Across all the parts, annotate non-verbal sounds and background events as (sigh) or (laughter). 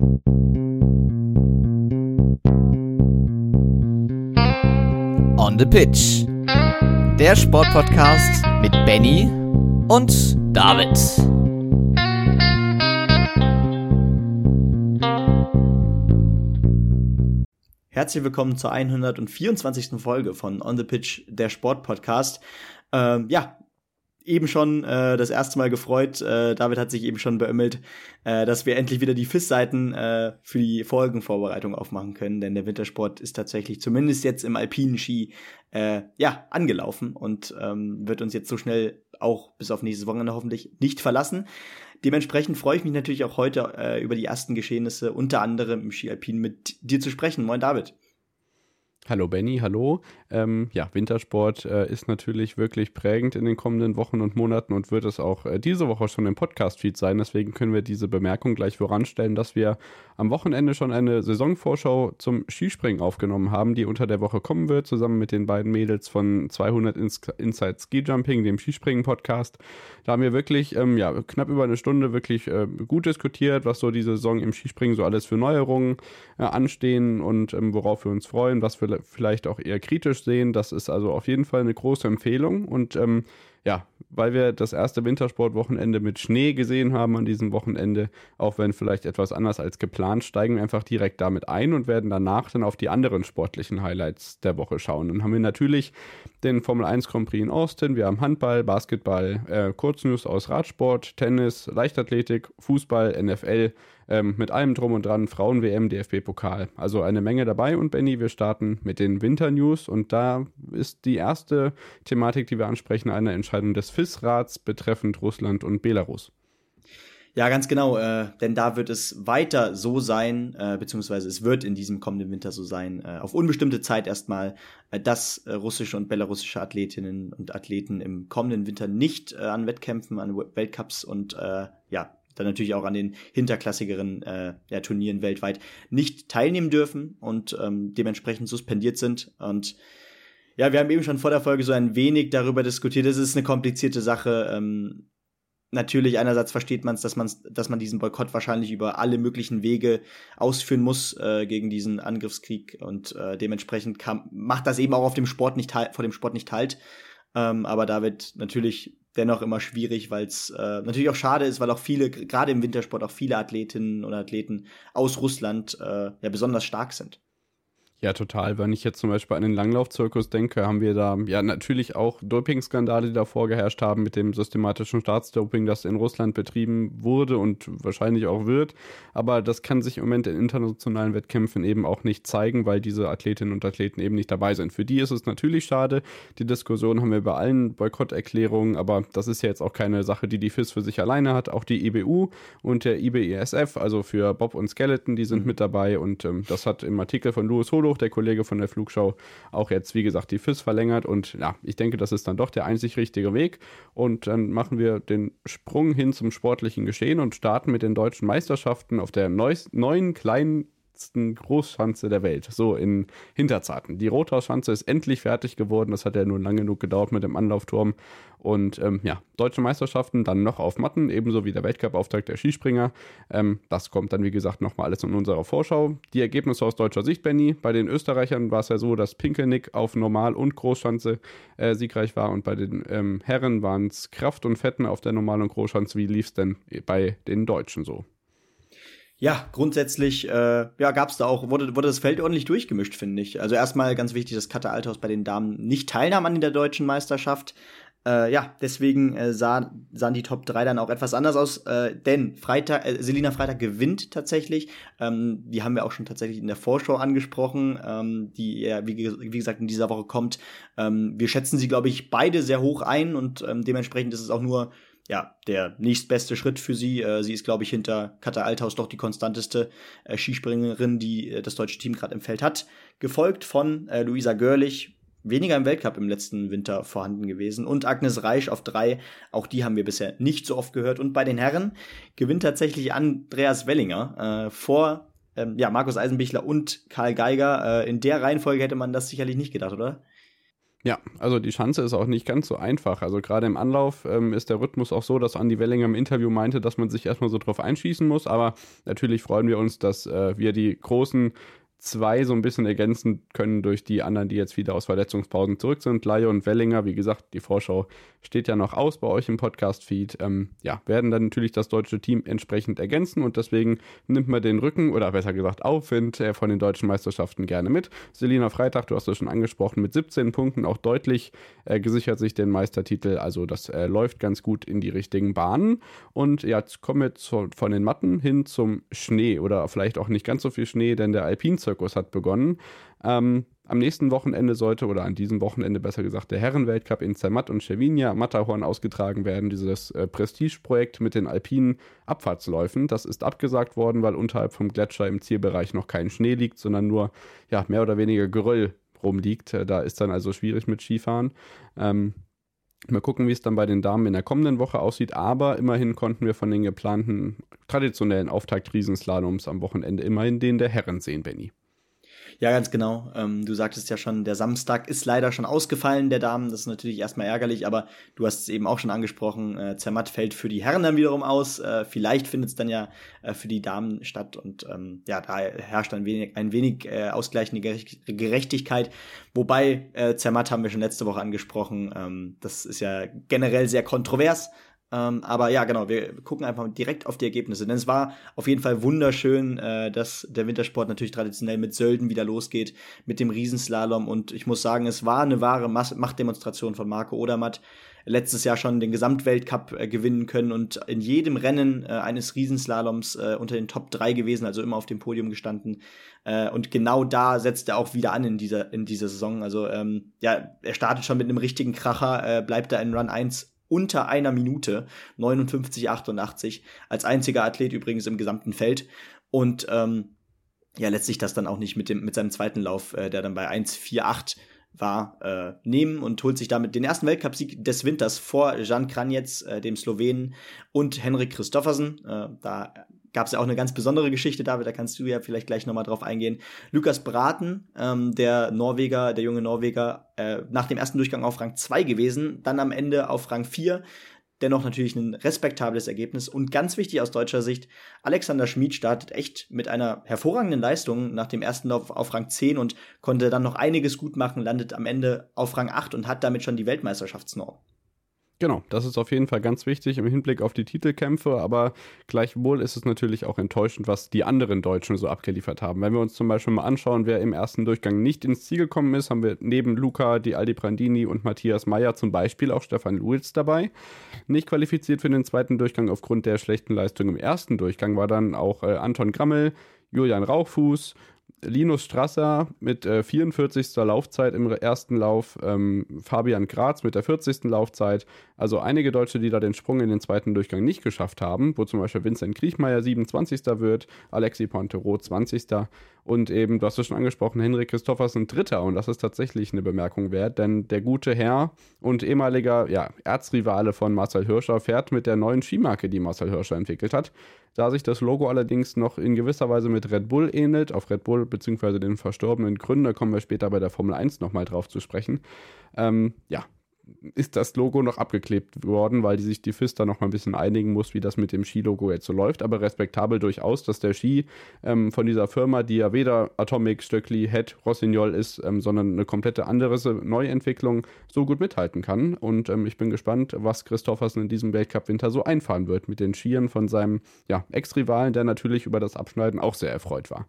On the Pitch. Der Sportpodcast mit Benny und David. Herzlich willkommen zur 124. Folge von On the Pitch, der Sportpodcast. Ähm, ja, eben schon äh, das erste Mal gefreut. Äh, David hat sich eben schon beömmelt, äh, dass wir endlich wieder die FIS-Seiten äh, für die Folgenvorbereitung aufmachen können, denn der Wintersport ist tatsächlich zumindest jetzt im alpinen Ski äh, ja angelaufen und ähm, wird uns jetzt so schnell auch bis auf nächstes Wochenende hoffentlich nicht verlassen. Dementsprechend freue ich mich natürlich auch heute äh, über die ersten Geschehnisse, unter anderem im Ski Alpin, mit dir zu sprechen. Moin David. Hallo Benny, hallo. Ähm, ja, Wintersport äh, ist natürlich wirklich prägend in den kommenden Wochen und Monaten und wird es auch äh, diese Woche schon im Podcast-Feed sein. Deswegen können wir diese Bemerkung gleich voranstellen, dass wir am Wochenende schon eine Saisonvorschau zum Skispringen aufgenommen haben, die unter der Woche kommen wird, zusammen mit den beiden Mädels von 200 Ins Inside Ski Jumping, dem Skispringen-Podcast. Da haben wir wirklich ähm, ja, knapp über eine Stunde wirklich äh, gut diskutiert, was so diese Saison im Skispringen so alles für Neuerungen äh, anstehen und ähm, worauf wir uns freuen, was wir vielleicht auch eher kritisch sehen. Das ist also auf jeden Fall eine große Empfehlung und ähm, ja, weil wir das erste Wintersportwochenende mit Schnee gesehen haben an diesem Wochenende, auch wenn vielleicht etwas anders als geplant, steigen wir einfach direkt damit ein und werden danach dann auf die anderen sportlichen Highlights der Woche schauen. Dann haben wir natürlich den Formel 1 Grand Prix in Austin, wir haben Handball, Basketball, äh, Kurznews aus Radsport, Tennis, Leichtathletik, Fußball, NFL, ähm, mit allem drum und dran, Frauen-WM, DFB-Pokal. Also eine Menge dabei und Benny, wir starten mit den Winter-News und da ist die erste Thematik, die wir ansprechen, eine Entscheidung des FIS-Rats betreffend Russland und Belarus. Ja, ganz genau, äh, denn da wird es weiter so sein, äh, beziehungsweise es wird in diesem kommenden Winter so sein, äh, auf unbestimmte Zeit erstmal, äh, dass äh, russische und belarussische Athletinnen und Athleten im kommenden Winter nicht äh, an Wettkämpfen, an Weltcups und ja, dann natürlich auch an den hinterklassigeren äh, ja, Turnieren weltweit nicht teilnehmen dürfen und ähm, dementsprechend suspendiert sind. Und ja, wir haben eben schon vor der Folge so ein wenig darüber diskutiert. Es ist eine komplizierte Sache. Ähm, natürlich einerseits versteht man es, dass man dass man diesen Boykott wahrscheinlich über alle möglichen Wege ausführen muss äh, gegen diesen Angriffskrieg und äh, dementsprechend kam, macht das eben auch auf dem Sport nicht vor dem Sport nicht halt. Ähm, aber da wird natürlich dennoch immer schwierig, weil es äh, natürlich auch schade ist, weil auch viele, gerade im Wintersport, auch viele Athletinnen und Athleten aus Russland äh, ja besonders stark sind. Ja, total. Wenn ich jetzt zum Beispiel an den Langlaufzirkus denke, haben wir da ja natürlich auch Dopingskandale, die da vorgeherrscht haben mit dem systematischen Staatsdoping, das in Russland betrieben wurde und wahrscheinlich auch wird. Aber das kann sich im Moment in internationalen Wettkämpfen eben auch nicht zeigen, weil diese Athletinnen und Athleten eben nicht dabei sind. Für die ist es natürlich schade. Die Diskussion haben wir bei allen Boykotterklärungen, aber das ist ja jetzt auch keine Sache, die die FIS für sich alleine hat. Auch die IBU und der IBESF, also für Bob und Skeleton, die sind mhm. mit dabei und ähm, das hat im Artikel von Louis Holo Vogelshoch, der Kollege von der Flugschau, auch jetzt, wie gesagt, die FIS verlängert. Und ja, ich denke, das ist dann doch der einzig richtige Weg. Und dann machen wir den Sprung hin zum sportlichen Geschehen und starten mit den deutschen Meisterschaften auf der neuen kleinen letzten Großschanze der Welt, so in Hinterzarten. Die Rothausschanze ist endlich fertig geworden, das hat ja nur lang genug gedauert mit dem Anlaufturm. Und ähm, ja, deutsche Meisterschaften dann noch auf Matten, ebenso wie der Weltcup-Auftakt der Skispringer. Ähm, das kommt dann, wie gesagt, nochmal alles in unserer Vorschau. Die Ergebnisse aus deutscher Sicht, Benny. Bei den Österreichern war es ja so, dass Pinkelnick auf Normal- und Großschanze äh, siegreich war und bei den ähm, Herren waren es Kraft und Fetten auf der Normal- und Großschanze. Wie lief es denn bei den Deutschen so? Ja, grundsätzlich äh, ja, gab es da auch, wurde, wurde das Feld ordentlich durchgemischt, finde ich. Also erstmal ganz wichtig, dass Katja Althaus bei den Damen nicht teilnahm an der deutschen Meisterschaft. Äh, ja, deswegen äh, sah, sahen die Top 3 dann auch etwas anders aus, äh, denn Freitag, äh, Selina Freitag gewinnt tatsächlich. Ähm, die haben wir auch schon tatsächlich in der Vorschau angesprochen, ähm, die ja, wie, wie, gesagt, in dieser Woche kommt. Ähm, wir schätzen sie, glaube ich, beide sehr hoch ein und ähm, dementsprechend ist es auch nur ja, der nächstbeste Schritt für sie. Äh, sie ist, glaube ich, hinter Katha Althaus doch die konstanteste äh, Skispringerin, die äh, das deutsche Team gerade im Feld hat. Gefolgt von äh, Luisa Görlich, weniger im Weltcup im letzten Winter vorhanden gewesen. Und Agnes Reich auf drei, auch die haben wir bisher nicht so oft gehört. Und bei den Herren gewinnt tatsächlich Andreas Wellinger äh, vor ähm, ja, Markus Eisenbichler und Karl Geiger. Äh, in der Reihenfolge hätte man das sicherlich nicht gedacht, oder? Ja, also die Schanze ist auch nicht ganz so einfach. Also gerade im Anlauf ähm, ist der Rhythmus auch so, dass Andy Wellinger im Interview meinte, dass man sich erstmal so drauf einschießen muss. Aber natürlich freuen wir uns, dass äh, wir die großen zwei so ein bisschen ergänzen können durch die anderen, die jetzt wieder aus Verletzungspausen zurück sind. Laie und Wellinger, wie gesagt, die Vorschau steht ja noch aus bei euch im Podcast-Feed. Ähm, ja, werden dann natürlich das deutsche Team entsprechend ergänzen und deswegen nimmt man den Rücken oder besser gesagt Aufwind äh, von den deutschen Meisterschaften gerne mit. Selina Freitag, du hast es schon angesprochen, mit 17 Punkten auch deutlich äh, gesichert sich den Meistertitel. Also das äh, läuft ganz gut in die richtigen Bahnen. Und ja, jetzt kommen wir zu, von den Matten hin zum Schnee oder vielleicht auch nicht ganz so viel Schnee, denn der Alpin Zirkus hat begonnen. Ähm, am nächsten Wochenende sollte, oder an diesem Wochenende besser gesagt, der Herrenweltcup in Zermatt und Cervinia Matterhorn ausgetragen werden. Dieses äh, Prestigeprojekt mit den alpinen Abfahrtsläufen. Das ist abgesagt worden, weil unterhalb vom Gletscher im Zielbereich noch kein Schnee liegt, sondern nur ja, mehr oder weniger Geröll rumliegt. Äh, da ist dann also schwierig mit Skifahren. Ähm, Mal gucken, wie es dann bei den Damen in der kommenden Woche aussieht. Aber immerhin konnten wir von den geplanten traditionellen Auftakt-Riesenslaloms am Wochenende immerhin den der Herren sehen, Benny. Ja, ganz genau. Ähm, du sagtest ja schon, der Samstag ist leider schon ausgefallen, der Damen. Das ist natürlich erstmal ärgerlich, aber du hast es eben auch schon angesprochen. Äh, Zermatt fällt für die Herren dann wiederum aus. Äh, vielleicht findet es dann ja äh, für die Damen statt und ähm, ja, da herrscht ein wenig, ein wenig äh, ausgleichende Gerechtigkeit. Wobei äh, Zermatt haben wir schon letzte Woche angesprochen. Ähm, das ist ja generell sehr kontrovers. Ähm, aber ja, genau, wir gucken einfach direkt auf die Ergebnisse. Denn es war auf jeden Fall wunderschön, äh, dass der Wintersport natürlich traditionell mit Sölden wieder losgeht, mit dem Riesenslalom. Und ich muss sagen, es war eine wahre Machtdemonstration von Marco Odermatt. Letztes Jahr schon den Gesamtweltcup äh, gewinnen können und in jedem Rennen äh, eines Riesenslaloms äh, unter den Top 3 gewesen, also immer auf dem Podium gestanden. Äh, und genau da setzt er auch wieder an in dieser, in dieser Saison. Also ähm, ja, er startet schon mit einem richtigen Kracher, äh, bleibt da in Run 1 unter einer Minute, 59,88, als einziger Athlet übrigens im gesamten Feld. Und ähm, ja, letztlich das dann auch nicht mit, dem, mit seinem zweiten Lauf, äh, der dann bei 1,48 war, äh, nehmen und holt sich damit den ersten Weltcupsieg des Winters vor Jan Kranjec, äh, dem Slowenen, und Henrik Christoffersen. Äh, da gab es ja auch eine ganz besondere Geschichte, David, da kannst du ja vielleicht gleich nochmal drauf eingehen. Lukas Braten, ähm, der Norweger, der junge Norweger, äh, nach dem ersten Durchgang auf Rang 2 gewesen, dann am Ende auf Rang 4. Dennoch natürlich ein respektables Ergebnis und ganz wichtig aus deutscher Sicht, Alexander Schmid startet echt mit einer hervorragenden Leistung nach dem ersten Lauf auf Rang 10 und konnte dann noch einiges gut machen, landet am Ende auf Rang 8 und hat damit schon die Weltmeisterschaftsnorm. Genau, das ist auf jeden Fall ganz wichtig im Hinblick auf die Titelkämpfe, aber gleichwohl ist es natürlich auch enttäuschend, was die anderen Deutschen so abgeliefert haben. Wenn wir uns zum Beispiel mal anschauen, wer im ersten Durchgang nicht ins Ziel gekommen ist, haben wir neben Luca, die Aldi Brandini und Matthias Meyer zum Beispiel auch Stefan Luiz dabei. Nicht qualifiziert für den zweiten Durchgang aufgrund der schlechten Leistung im ersten Durchgang war dann auch äh, Anton Grammel, Julian Rauchfuß, Linus Strasser mit äh, 44. Laufzeit im ersten Lauf, ähm, Fabian Graz mit der 40. Laufzeit. Also einige Deutsche, die da den Sprung in den zweiten Durchgang nicht geschafft haben, wo zum Beispiel Vincent Kriechmeier 27. wird, Alexi Pontero 20. Und eben, du hast es schon angesprochen, Henrik Christoffersen Dritter. Und das ist tatsächlich eine Bemerkung wert, denn der gute Herr und ehemaliger ja, Erzrivale von Marcel Hirscher fährt mit der neuen Skimarke, die Marcel Hirscher entwickelt hat. Da sich das Logo allerdings noch in gewisser Weise mit Red Bull ähnelt, auf Red Bull bzw. den verstorbenen Gründer kommen wir später bei der Formel 1 nochmal drauf zu sprechen. Ähm, ja, ist das Logo noch abgeklebt worden, weil die sich die FIS da noch mal ein bisschen einigen muss, wie das mit dem Ski-Logo jetzt so läuft. Aber respektabel durchaus, dass der Ski ähm, von dieser Firma, die ja weder Atomic, Stöckli, Head, Rossignol ist, ähm, sondern eine komplette andere Neuentwicklung, so gut mithalten kann. Und ähm, ich bin gespannt, was Christoffersen in diesem Weltcup-Winter so einfahren wird mit den Skiern von seinem ja, Ex-Rivalen, der natürlich über das Abschneiden auch sehr erfreut war.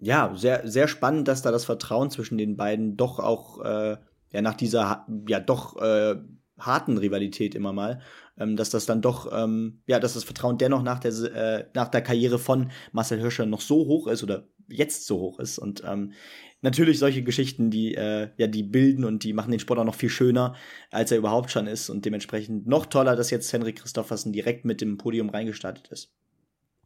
Ja, sehr, sehr spannend, dass da das Vertrauen zwischen den beiden doch auch äh ja nach dieser ja doch äh, harten Rivalität immer mal, ähm, dass das dann doch, ähm, ja, dass das Vertrauen dennoch nach der, äh, nach der Karriere von Marcel Hirscher noch so hoch ist oder jetzt so hoch ist. Und ähm, natürlich solche Geschichten, die, äh, ja, die bilden und die machen den Sport auch noch viel schöner, als er überhaupt schon ist. Und dementsprechend noch toller, dass jetzt Henrik Christoffersen direkt mit dem Podium reingestartet ist.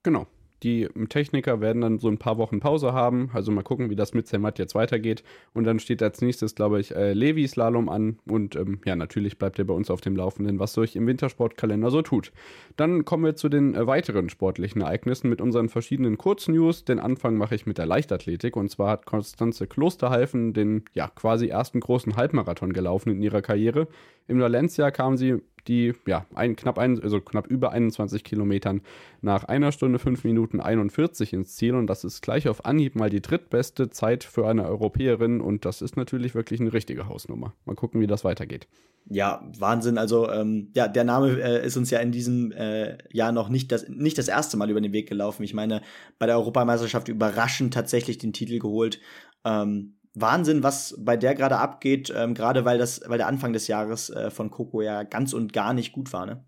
Genau. Die Techniker werden dann so ein paar Wochen Pause haben. Also mal gucken, wie das mit Zermatt jetzt weitergeht. Und dann steht als nächstes, glaube ich, äh, Levi Slalom an. Und ähm, ja, natürlich bleibt er bei uns auf dem Laufenden, was sich im Wintersportkalender so tut. Dann kommen wir zu den äh, weiteren sportlichen Ereignissen mit unseren verschiedenen Kurznews. Den Anfang mache ich mit der Leichtathletik. Und zwar hat Konstanze Klosterhalfen den ja quasi ersten großen Halbmarathon gelaufen in ihrer Karriere. Im Valencia kam sie die ja ein, knapp, ein, also knapp über 21 Kilometern nach einer Stunde 5 Minuten 41 ins Ziel und das ist gleich auf Anhieb mal die drittbeste Zeit für eine Europäerin und das ist natürlich wirklich eine richtige Hausnummer. Mal gucken, wie das weitergeht. Ja, Wahnsinn. Also ähm, ja, der Name äh, ist uns ja in diesem äh, Jahr noch nicht das, nicht das erste Mal über den Weg gelaufen. Ich meine, bei der Europameisterschaft überraschend tatsächlich den Titel geholt. Ähm, Wahnsinn, was bei der gerade abgeht, ähm, gerade weil das, weil der Anfang des Jahres äh, von Coco ja ganz und gar nicht gut war, ne?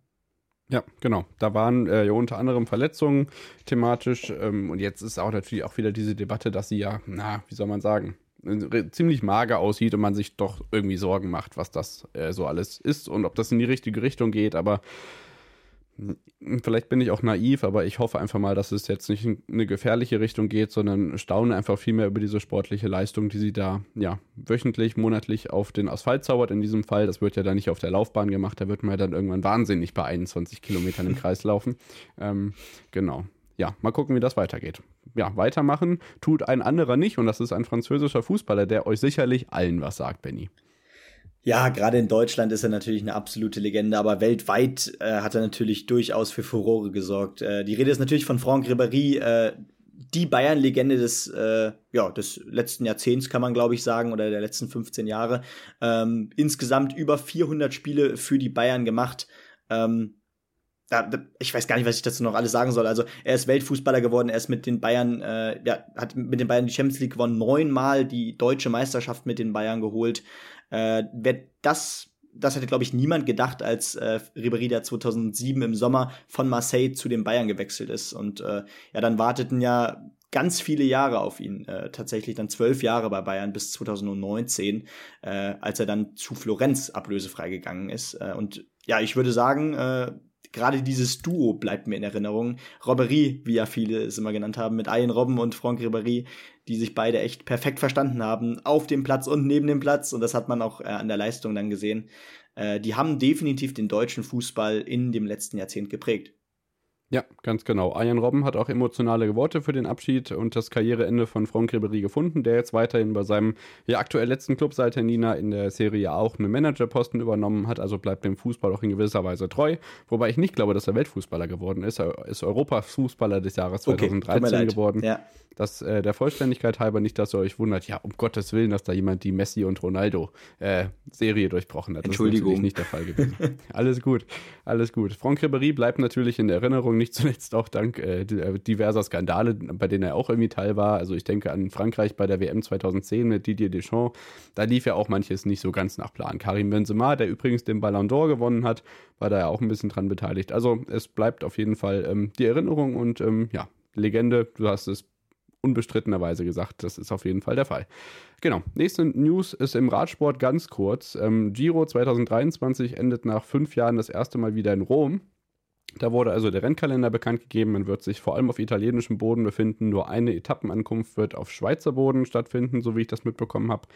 Ja, genau. Da waren äh, ja unter anderem Verletzungen thematisch ähm, und jetzt ist auch natürlich auch wieder diese Debatte, dass sie ja, na, wie soll man sagen, ziemlich mager aussieht und man sich doch irgendwie Sorgen macht, was das äh, so alles ist und ob das in die richtige Richtung geht, aber vielleicht bin ich auch naiv, aber ich hoffe einfach mal, dass es jetzt nicht in eine gefährliche Richtung geht, sondern staune einfach viel mehr über diese sportliche Leistung, die sie da ja wöchentlich, monatlich auf den Asphalt zaubert. In diesem Fall, das wird ja dann nicht auf der Laufbahn gemacht, da wird man ja dann irgendwann wahnsinnig bei 21 Kilometern im Kreis laufen. Ähm, genau. Ja, mal gucken, wie das weitergeht. Ja, weitermachen tut ein anderer nicht und das ist ein französischer Fußballer, der euch sicherlich allen was sagt, Benny. Ja, gerade in Deutschland ist er natürlich eine absolute Legende, aber weltweit äh, hat er natürlich durchaus für Furore gesorgt. Äh, die Rede ist natürlich von Franck Ribéry, äh, die Bayern-Legende des, äh, ja, des letzten Jahrzehnts, kann man glaube ich sagen, oder der letzten 15 Jahre. Ähm, insgesamt über 400 Spiele für die Bayern gemacht. Ähm, ich weiß gar nicht, was ich dazu noch alles sagen soll. Also er ist Weltfußballer geworden, er ist mit den Bayern, äh, ja, hat mit den Bayern die Champions League gewonnen, neunmal die deutsche Meisterschaft mit den Bayern geholt. Äh, wer das das hätte, glaube ich, niemand gedacht, als äh, Ribéry der 2007 im Sommer von Marseille zu den Bayern gewechselt ist. Und äh, ja, dann warteten ja ganz viele Jahre auf ihn, äh, tatsächlich dann zwölf Jahre bei Bayern bis 2019, äh, als er dann zu Florenz ablösefrei gegangen ist. Äh, und ja, ich würde sagen, äh, gerade dieses Duo bleibt mir in Erinnerung. Robberie, wie ja viele es immer genannt haben, mit Ian Robben und Franck Ribéry, die sich beide echt perfekt verstanden haben, auf dem Platz und neben dem Platz. Und das hat man auch äh, an der Leistung dann gesehen. Äh, die haben definitiv den deutschen Fußball in dem letzten Jahrzehnt geprägt. Ja, ganz genau. Ian Robben hat auch emotionale Worte für den Abschied und das Karriereende von Franck Ribéry gefunden, der jetzt weiterhin bei seinem ja, aktuell letzten Club seit Nina in der Serie auch einen Managerposten übernommen hat, also bleibt dem Fußball auch in gewisser Weise treu. Wobei ich nicht glaube, dass er Weltfußballer geworden ist. Er ist Europafußballer des Jahres 2013 okay, geworden. Ja. Das äh, der Vollständigkeit halber nicht, dass ihr euch wundert, ja, um Gottes Willen, dass da jemand die Messi und Ronaldo äh, Serie durchbrochen hat. Das Entschuldigung. ist nicht der Fall gewesen. (laughs) alles gut, alles gut. Franck Ribéry bleibt natürlich in Erinnerung nicht zuletzt auch dank äh, äh, diverser Skandale, bei denen er auch irgendwie Teil war. Also ich denke an Frankreich bei der WM 2010 mit Didier Deschamps. Da lief ja auch manches nicht so ganz nach Plan. Karim Benzema, der übrigens den Ballon d'Or gewonnen hat, war da ja auch ein bisschen dran beteiligt. Also es bleibt auf jeden Fall ähm, die Erinnerung und ähm, ja, Legende, du hast es unbestrittenerweise gesagt, das ist auf jeden Fall der Fall. Genau, nächste News ist im Radsport ganz kurz. Ähm, Giro 2023 endet nach fünf Jahren das erste Mal wieder in Rom. Da wurde also der Rennkalender bekannt gegeben. Man wird sich vor allem auf italienischem Boden befinden. Nur eine Etappenankunft wird auf Schweizer Boden stattfinden, so wie ich das mitbekommen habe.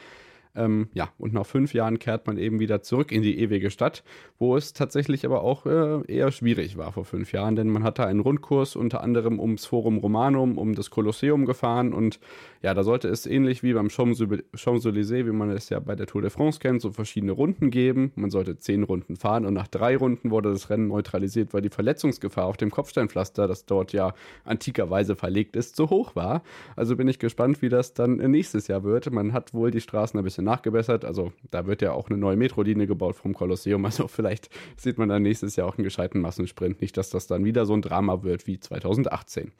Ähm, ja, und nach fünf Jahren kehrt man eben wieder zurück in die ewige Stadt, wo es tatsächlich aber auch äh, eher schwierig war vor fünf Jahren, denn man hatte einen Rundkurs unter anderem ums Forum Romanum, um das Kolosseum gefahren und ja, da sollte es ähnlich wie beim Champs-Élysées, wie man es ja bei der Tour de France kennt, so verschiedene Runden geben. Man sollte zehn Runden fahren und nach drei Runden wurde das Rennen neutralisiert, weil die Verletzungsgefahr auf dem Kopfsteinpflaster, das dort ja antikerweise verlegt ist, so hoch war. Also bin ich gespannt, wie das dann nächstes Jahr wird. Man hat wohl die Straßen ein bisschen nachgebessert. Also da wird ja auch eine neue Metrolinie gebaut vom Kolosseum. (laughs) Also vielleicht sieht man dann nächstes Jahr auch einen gescheiten Massensprint. Nicht, dass das dann wieder so ein Drama wird wie 2018.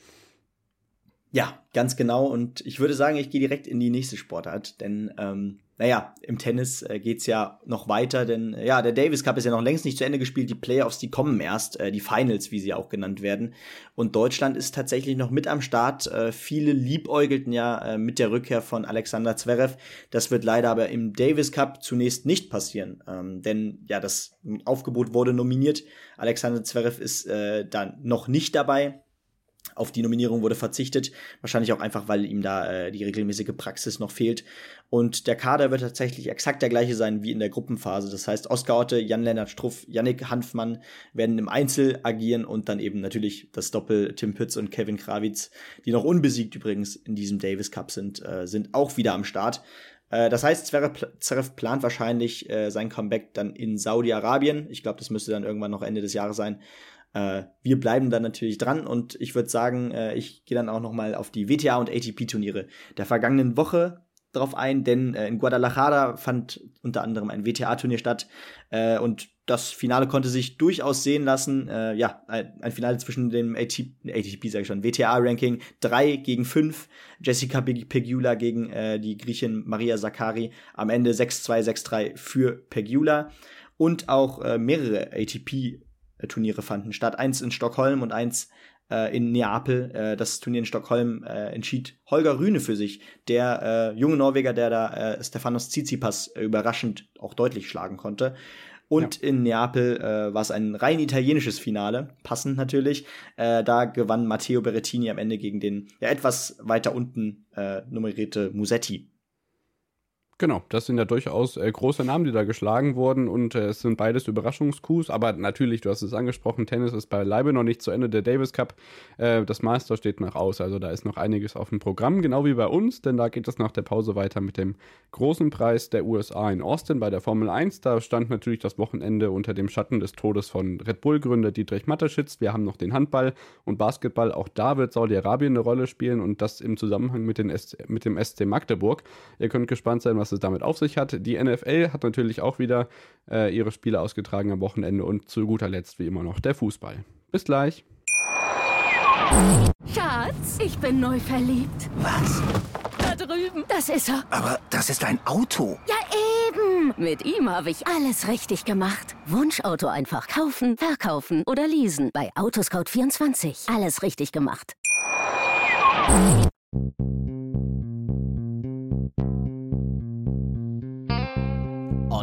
Ja, ganz genau. Und ich würde sagen, ich gehe direkt in die nächste Sportart, denn ähm, naja, im Tennis äh, geht's ja noch weiter, denn äh, ja, der Davis Cup ist ja noch längst nicht zu Ende gespielt. Die Playoffs, die kommen erst, äh, die Finals, wie sie auch genannt werden. Und Deutschland ist tatsächlich noch mit am Start. Äh, viele liebäugelten ja äh, mit der Rückkehr von Alexander Zverev. Das wird leider aber im Davis Cup zunächst nicht passieren, ähm, denn ja, das Aufgebot wurde nominiert. Alexander Zverev ist äh, dann noch nicht dabei. Auf die Nominierung wurde verzichtet. Wahrscheinlich auch einfach, weil ihm da äh, die regelmäßige Praxis noch fehlt. Und der Kader wird tatsächlich exakt der gleiche sein wie in der Gruppenphase. Das heißt, Oskar Otte, Jan-Lennart Struff, Yannick Hanfmann werden im Einzel agieren und dann eben natürlich das Doppel Tim Pütz und Kevin Krawitz, die noch unbesiegt übrigens in diesem Davis Cup sind, äh, sind auch wieder am Start. Äh, das heißt, Zverev plant wahrscheinlich äh, sein Comeback dann in Saudi-Arabien. Ich glaube, das müsste dann irgendwann noch Ende des Jahres sein. Äh, wir bleiben dann natürlich dran und ich würde sagen, äh, ich gehe dann auch noch mal auf die WTA und ATP-Turniere der vergangenen Woche drauf ein, denn äh, in Guadalajara fand unter anderem ein WTA-Turnier statt äh, und das Finale konnte sich durchaus sehen lassen. Äh, ja, ein, ein, Finale zwischen dem ATP, ATP sage ich schon, WTA-Ranking 3 gegen 5, Jessica Pegula gegen äh, die Griechin Maria Zakari, am Ende 6-2, 6-3 für Pegula und auch äh, mehrere ATP Turniere fanden statt. Eins in Stockholm und eins äh, in Neapel. Äh, das Turnier in Stockholm äh, entschied Holger Rühne für sich, der äh, junge Norweger, der da äh, Stefanos Tsitsipas äh, überraschend auch deutlich schlagen konnte. Und ja. in Neapel äh, war es ein rein italienisches Finale, passend natürlich. Äh, da gewann Matteo Berrettini am Ende gegen den ja etwas weiter unten äh, nummerierte Musetti. Genau, das sind ja durchaus äh, große Namen, die da geschlagen wurden und äh, es sind beides Überraschungskus, aber natürlich, du hast es angesprochen, Tennis ist beileibe noch nicht zu Ende, der Davis Cup, äh, das Master steht noch aus, also da ist noch einiges auf dem Programm, genau wie bei uns, denn da geht es nach der Pause weiter mit dem großen Preis der USA in Austin bei der Formel 1, da stand natürlich das Wochenende unter dem Schatten des Todes von Red Bull-Gründer Dietrich Mateschitz, wir haben noch den Handball und Basketball, auch da wird Saudi-Arabien eine Rolle spielen und das im Zusammenhang mit, den S mit dem SC Magdeburg, ihr könnt gespannt sein, was was es damit auf sich hat. Die NFL hat natürlich auch wieder äh, ihre Spiele ausgetragen am Wochenende und zu guter Letzt wie immer noch der Fußball. Bis gleich. Schatz, ich bin neu verliebt. Was? Da drüben. Das ist er. Aber das ist ein Auto. Ja, eben. Mit ihm habe ich alles richtig gemacht. Wunschauto einfach kaufen, verkaufen oder leasen. Bei Autoscout24. Alles richtig gemacht.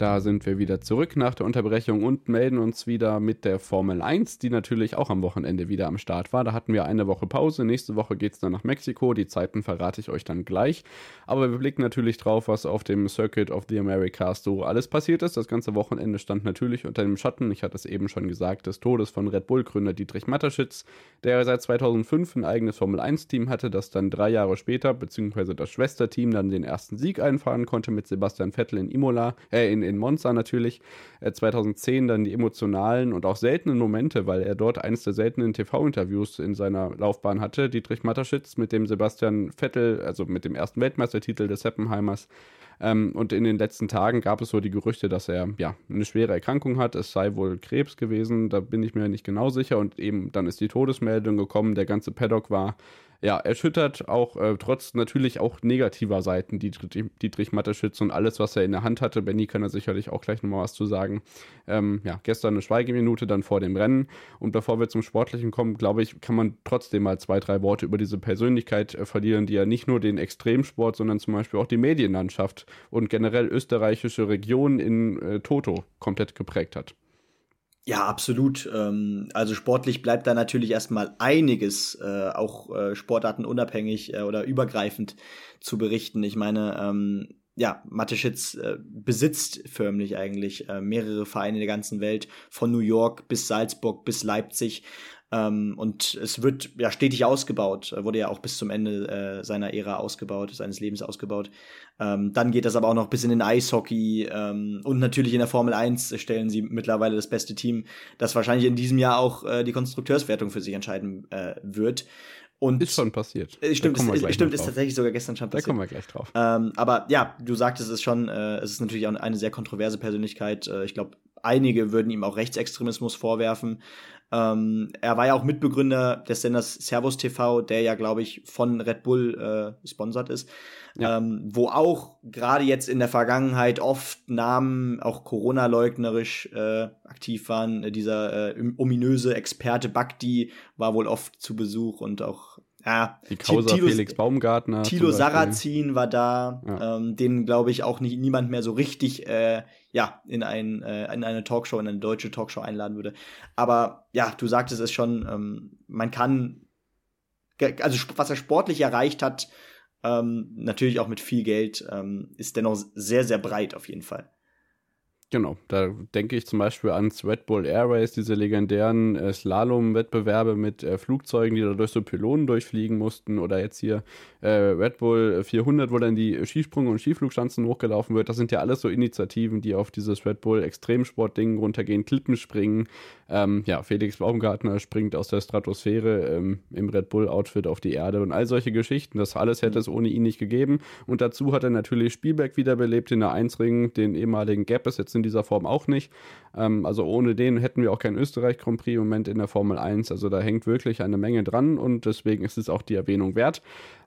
Da sind wir wieder zurück nach der Unterbrechung und melden uns wieder mit der Formel 1, die natürlich auch am Wochenende wieder am Start war. Da hatten wir eine Woche Pause. Nächste Woche geht es dann nach Mexiko. Die Zeiten verrate ich euch dann gleich. Aber wir blicken natürlich drauf, was auf dem Circuit of the Americas so alles passiert ist. Das ganze Wochenende stand natürlich unter dem Schatten, ich hatte es eben schon gesagt, des Todes von Red Bull-Gründer Dietrich Mateschitz, der seit 2005 ein eigenes Formel 1-Team hatte, das dann drei Jahre später, beziehungsweise das Schwesterteam, dann den ersten Sieg einfahren konnte mit Sebastian Vettel in Imola, äh, in in Monza natürlich. Äh, 2010 dann die emotionalen und auch seltenen Momente, weil er dort eines der seltenen TV-Interviews in seiner Laufbahn hatte. Dietrich Mateschitz mit dem Sebastian Vettel, also mit dem ersten Weltmeistertitel des Heppenheimers. Ähm, und in den letzten Tagen gab es so die Gerüchte, dass er ja eine schwere Erkrankung hat. Es sei wohl Krebs gewesen, da bin ich mir nicht genau sicher. Und eben dann ist die Todesmeldung gekommen. Der ganze Paddock war ja, erschüttert, auch äh, trotz natürlich auch negativer Seiten, die Dietrich Matteschitz und alles, was er in der Hand hatte. Benny kann da sicherlich auch gleich nochmal was zu sagen. Ähm, ja, gestern eine Schweigeminute dann vor dem Rennen. Und bevor wir zum Sportlichen kommen, glaube ich, kann man trotzdem mal zwei, drei Worte über diese Persönlichkeit äh, verlieren, die ja nicht nur den Extremsport, sondern zum Beispiel auch die Medienlandschaft und generell österreichische Regionen in äh, Toto komplett geprägt hat. Ja, absolut. Ähm, also sportlich bleibt da natürlich erstmal einiges, äh, auch äh, sportartenunabhängig äh, oder übergreifend zu berichten. Ich meine, ähm, ja, Mateschitz besitzt förmlich eigentlich mehrere Vereine in der ganzen Welt, von New York bis Salzburg bis Leipzig. Ähm, und es wird ja stetig ausgebaut, wurde ja auch bis zum Ende äh, seiner Ära ausgebaut, seines Lebens ausgebaut. Ähm, dann geht das aber auch noch bis in den Eishockey ähm, und natürlich in der Formel 1 stellen sie mittlerweile das beste Team, das wahrscheinlich in diesem Jahr auch äh, die Konstrukteurswertung für sich entscheiden äh, wird. Und ist schon passiert. Äh, stimmt, ist, stimmt ist tatsächlich sogar gestern schon passiert. Da kommen wir gleich drauf. Ähm, aber ja, du sagtest es schon, äh, es ist natürlich auch eine sehr kontroverse Persönlichkeit. Äh, ich glaube, einige würden ihm auch Rechtsextremismus vorwerfen. Ähm, er war ja auch Mitbegründer des Senders Servus TV, der ja, glaube ich, von Red Bull äh, sponsert ist. Ja. Ähm, wo auch gerade jetzt in der Vergangenheit oft Namen auch Corona-leugnerisch äh, aktiv waren. Dieser äh, ominöse Experte Bakti war wohl oft zu Besuch und auch ja, die Causa Thilo, Felix Baumgartner. Thilo Sarrazin war da, ja. ähm, den glaube ich auch nicht niemand mehr so richtig äh, ja in ein äh, in eine Talkshow in eine deutsche Talkshow einladen würde. Aber ja, du sagtest es schon, ähm, man kann also was er sportlich erreicht hat, ähm, natürlich auch mit viel Geld, ähm, ist dennoch sehr sehr breit auf jeden Fall. Genau, da denke ich zum Beispiel ans Red Bull Air Race, diese legendären äh, Slalom-Wettbewerbe mit äh, Flugzeugen, die da durch so Pylonen durchfliegen mussten. Oder jetzt hier äh, Red Bull 400, wo dann die Skisprung- und Skiflugschanzen hochgelaufen wird. Das sind ja alles so Initiativen, die auf dieses Red Bull Extremsport-Ding runtergehen, Klippen springen. Ähm, ja, Felix Baumgartner springt aus der Stratosphäre ähm, im Red Bull-Outfit auf die Erde und all solche Geschichten. Das alles hätte es ohne ihn nicht gegeben. Und dazu hat er natürlich Spielberg wiederbelebt in der Einsring, den ehemaligen Gap ist jetzt in dieser Form auch nicht. Ähm, also ohne den hätten wir auch kein Österreich Grand Prix im Moment in der Formel 1. Also da hängt wirklich eine Menge dran und deswegen ist es auch die Erwähnung wert.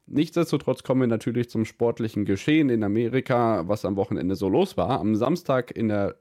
Nichtsdestotrotz kommen wir natürlich zum sportlichen Geschehen in Amerika, was am Wochenende so los war. Am Samstag in der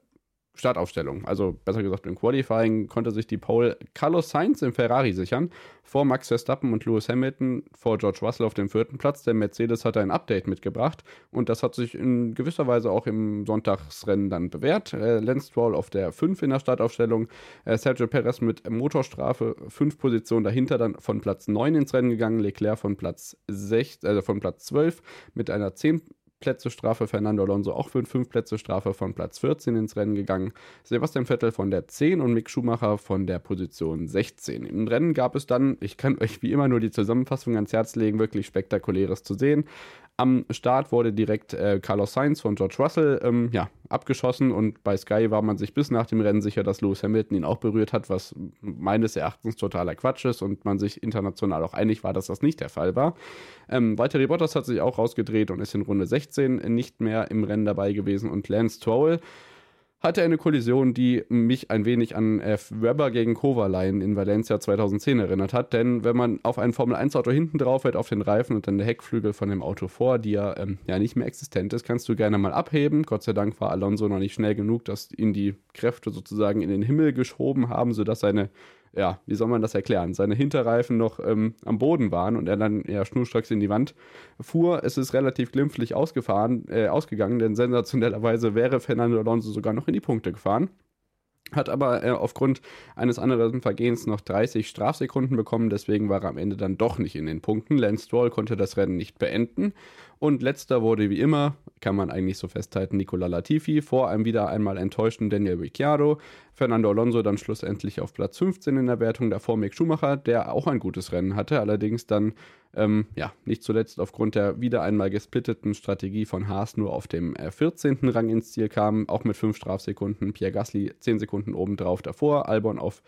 Startaufstellung, also besser gesagt im Qualifying, konnte sich die Pole Carlos Sainz im Ferrari sichern, vor Max Verstappen und Lewis Hamilton, vor George Russell auf dem vierten Platz. Der Mercedes hat ein Update mitgebracht und das hat sich in gewisser Weise auch im Sonntagsrennen dann bewährt. Äh, Lance Stroll auf der 5 in der Startaufstellung, äh, Sergio Perez mit Motorstrafe, 5 Positionen dahinter, dann von Platz 9 ins Rennen gegangen, Leclerc von Platz 6, also von Platz 12 mit einer 10 Plätze Strafe, Fernando Alonso auch für 5 Plätze Strafe von Platz 14 ins Rennen gegangen, Sebastian Vettel von der 10 und Mick Schumacher von der Position 16. Im Rennen gab es dann, ich kann euch wie immer nur die Zusammenfassung ans Herz legen, wirklich spektakuläres zu sehen. Am Start wurde direkt äh, Carlos Sainz von George Russell ähm, ja, abgeschossen und bei Sky war man sich bis nach dem Rennen sicher, dass Lewis Hamilton ihn auch berührt hat, was meines Erachtens totaler Quatsch ist und man sich international auch einig war, dass das nicht der Fall war. Ähm, Valtteri Bottas hat sich auch rausgedreht und ist in Runde 16 nicht mehr im Rennen dabei gewesen und Lance Stroll hatte eine Kollision, die mich ein wenig an F. Webber gegen Kovalainen in Valencia 2010 erinnert hat. Denn wenn man auf ein Formel-1-Auto hinten drauf fährt, auf den Reifen und dann der Heckflügel von dem Auto vor dir ähm, ja nicht mehr existent ist, kannst du gerne mal abheben. Gott sei Dank war Alonso noch nicht schnell genug, dass ihn die Kräfte sozusagen in den Himmel geschoben haben, sodass seine ja, wie soll man das erklären, seine Hinterreifen noch ähm, am Boden waren und er dann ja schnurstracks in die Wand fuhr. Es ist relativ glimpflich ausgefahren, äh, ausgegangen, denn sensationellerweise wäre Fernando Alonso sogar noch in die Punkte gefahren hat aber äh, aufgrund eines anderen Vergehens noch 30 Strafsekunden bekommen, deswegen war er am Ende dann doch nicht in den Punkten. Lance Stroll konnte das Rennen nicht beenden und letzter wurde wie immer, kann man eigentlich so festhalten, Nicola Latifi vor einem wieder einmal enttäuschten Daniel Ricciardo. Fernando Alonso dann schlussendlich auf Platz 15 in der Wertung, davor Mick Schumacher, der auch ein gutes Rennen hatte, allerdings dann ähm, ja, nicht zuletzt aufgrund der wieder einmal gesplitteten Strategie von Haas nur auf dem äh, 14. Rang ins Ziel kam, auch mit 5 Strafsekunden. Pierre Gasly 10 Sekunden obendrauf davor, Albon auf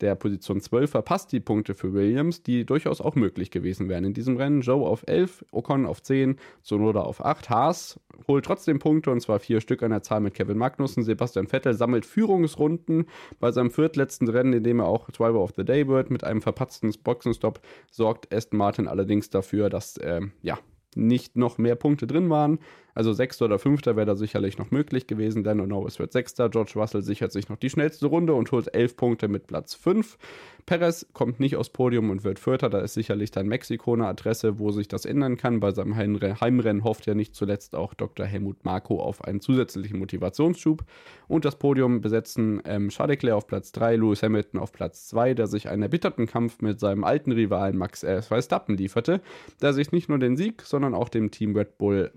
der Position 12 verpasst die Punkte für Williams, die durchaus auch möglich gewesen wären in diesem Rennen. Joe auf 11, Ocon auf 10, Sonoda auf 8. Haas holt trotzdem Punkte und zwar vier Stück an der Zahl mit Kevin Magnussen. Sebastian Vettel sammelt Führungsrunden bei seinem viertletzten Rennen, in dem er auch Driver of the Day wird. Mit einem verpatzten Boxenstopp sorgt Aston Martin allerdings dafür, dass äh, ja, nicht noch mehr Punkte drin waren. Also Sechster oder Fünfter wäre da sicherlich noch möglich gewesen. Dan Norris wird Sechster. George Russell sichert sich noch die schnellste Runde und holt elf Punkte mit Platz 5. Perez kommt nicht aufs Podium und wird Vierter. Da ist sicherlich dann Mexiko eine Adresse, wo sich das ändern kann. Bei seinem Heimrennen hofft ja nicht zuletzt auch Dr. Helmut Marko auf einen zusätzlichen Motivationsschub. Und das Podium besetzen ähm, Charles Leclerc auf Platz 3, Lewis Hamilton auf Platz 2, der sich einen erbitterten Kampf mit seinem alten Rivalen Max Verstappen lieferte, der sich nicht nur den Sieg, sondern auch dem Team Red Bull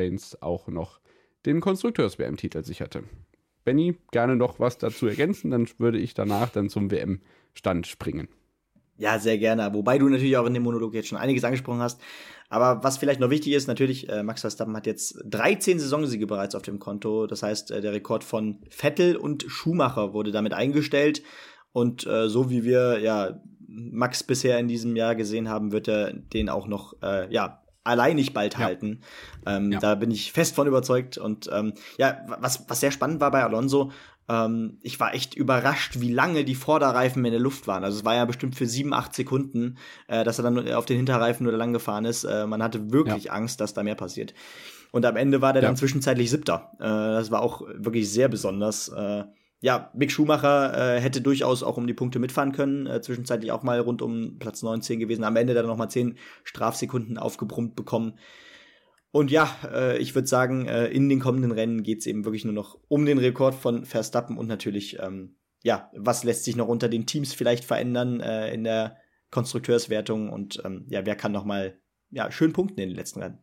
Powertrains auch noch den Konstrukteurs-WM-Titel sicherte. Benny, gerne noch was dazu ergänzen, dann würde ich danach dann zum WM Stand springen. Ja, sehr gerne. Wobei du natürlich auch in dem Monolog jetzt schon einiges angesprochen hast. Aber was vielleicht noch wichtig ist, natürlich, äh, Max Verstappen hat jetzt 13 Saisonsiege bereits auf dem Konto. Das heißt, äh, der Rekord von Vettel und Schumacher wurde damit eingestellt. Und äh, so wie wir ja Max bisher in diesem Jahr gesehen haben, wird er den auch noch äh, ja alleinig bald ja. halten. Ähm, ja. Da bin ich fest von überzeugt. Und ähm, ja, was, was sehr spannend war bei Alonso, ähm, ich war echt überrascht, wie lange die Vorderreifen in der Luft waren. Also es war ja bestimmt für sieben, acht Sekunden, äh, dass er dann auf den Hinterreifen nur lang gefahren ist. Äh, man hatte wirklich ja. Angst, dass da mehr passiert. Und am Ende war der dann zwischenzeitlich siebter. Äh, das war auch wirklich sehr besonders. Äh, ja, Mick Schumacher äh, hätte durchaus auch um die Punkte mitfahren können, äh, zwischenzeitlich auch mal rund um Platz 19 gewesen, am Ende dann noch mal 10 Strafsekunden aufgebrummt bekommen. Und ja, äh, ich würde sagen, äh, in den kommenden Rennen geht's eben wirklich nur noch um den Rekord von Verstappen und natürlich, ähm, ja, was lässt sich noch unter den Teams vielleicht verändern äh, in der Konstrukteurswertung und ähm, ja, wer kann noch mal ja, schön punkten in den letzten Rennen.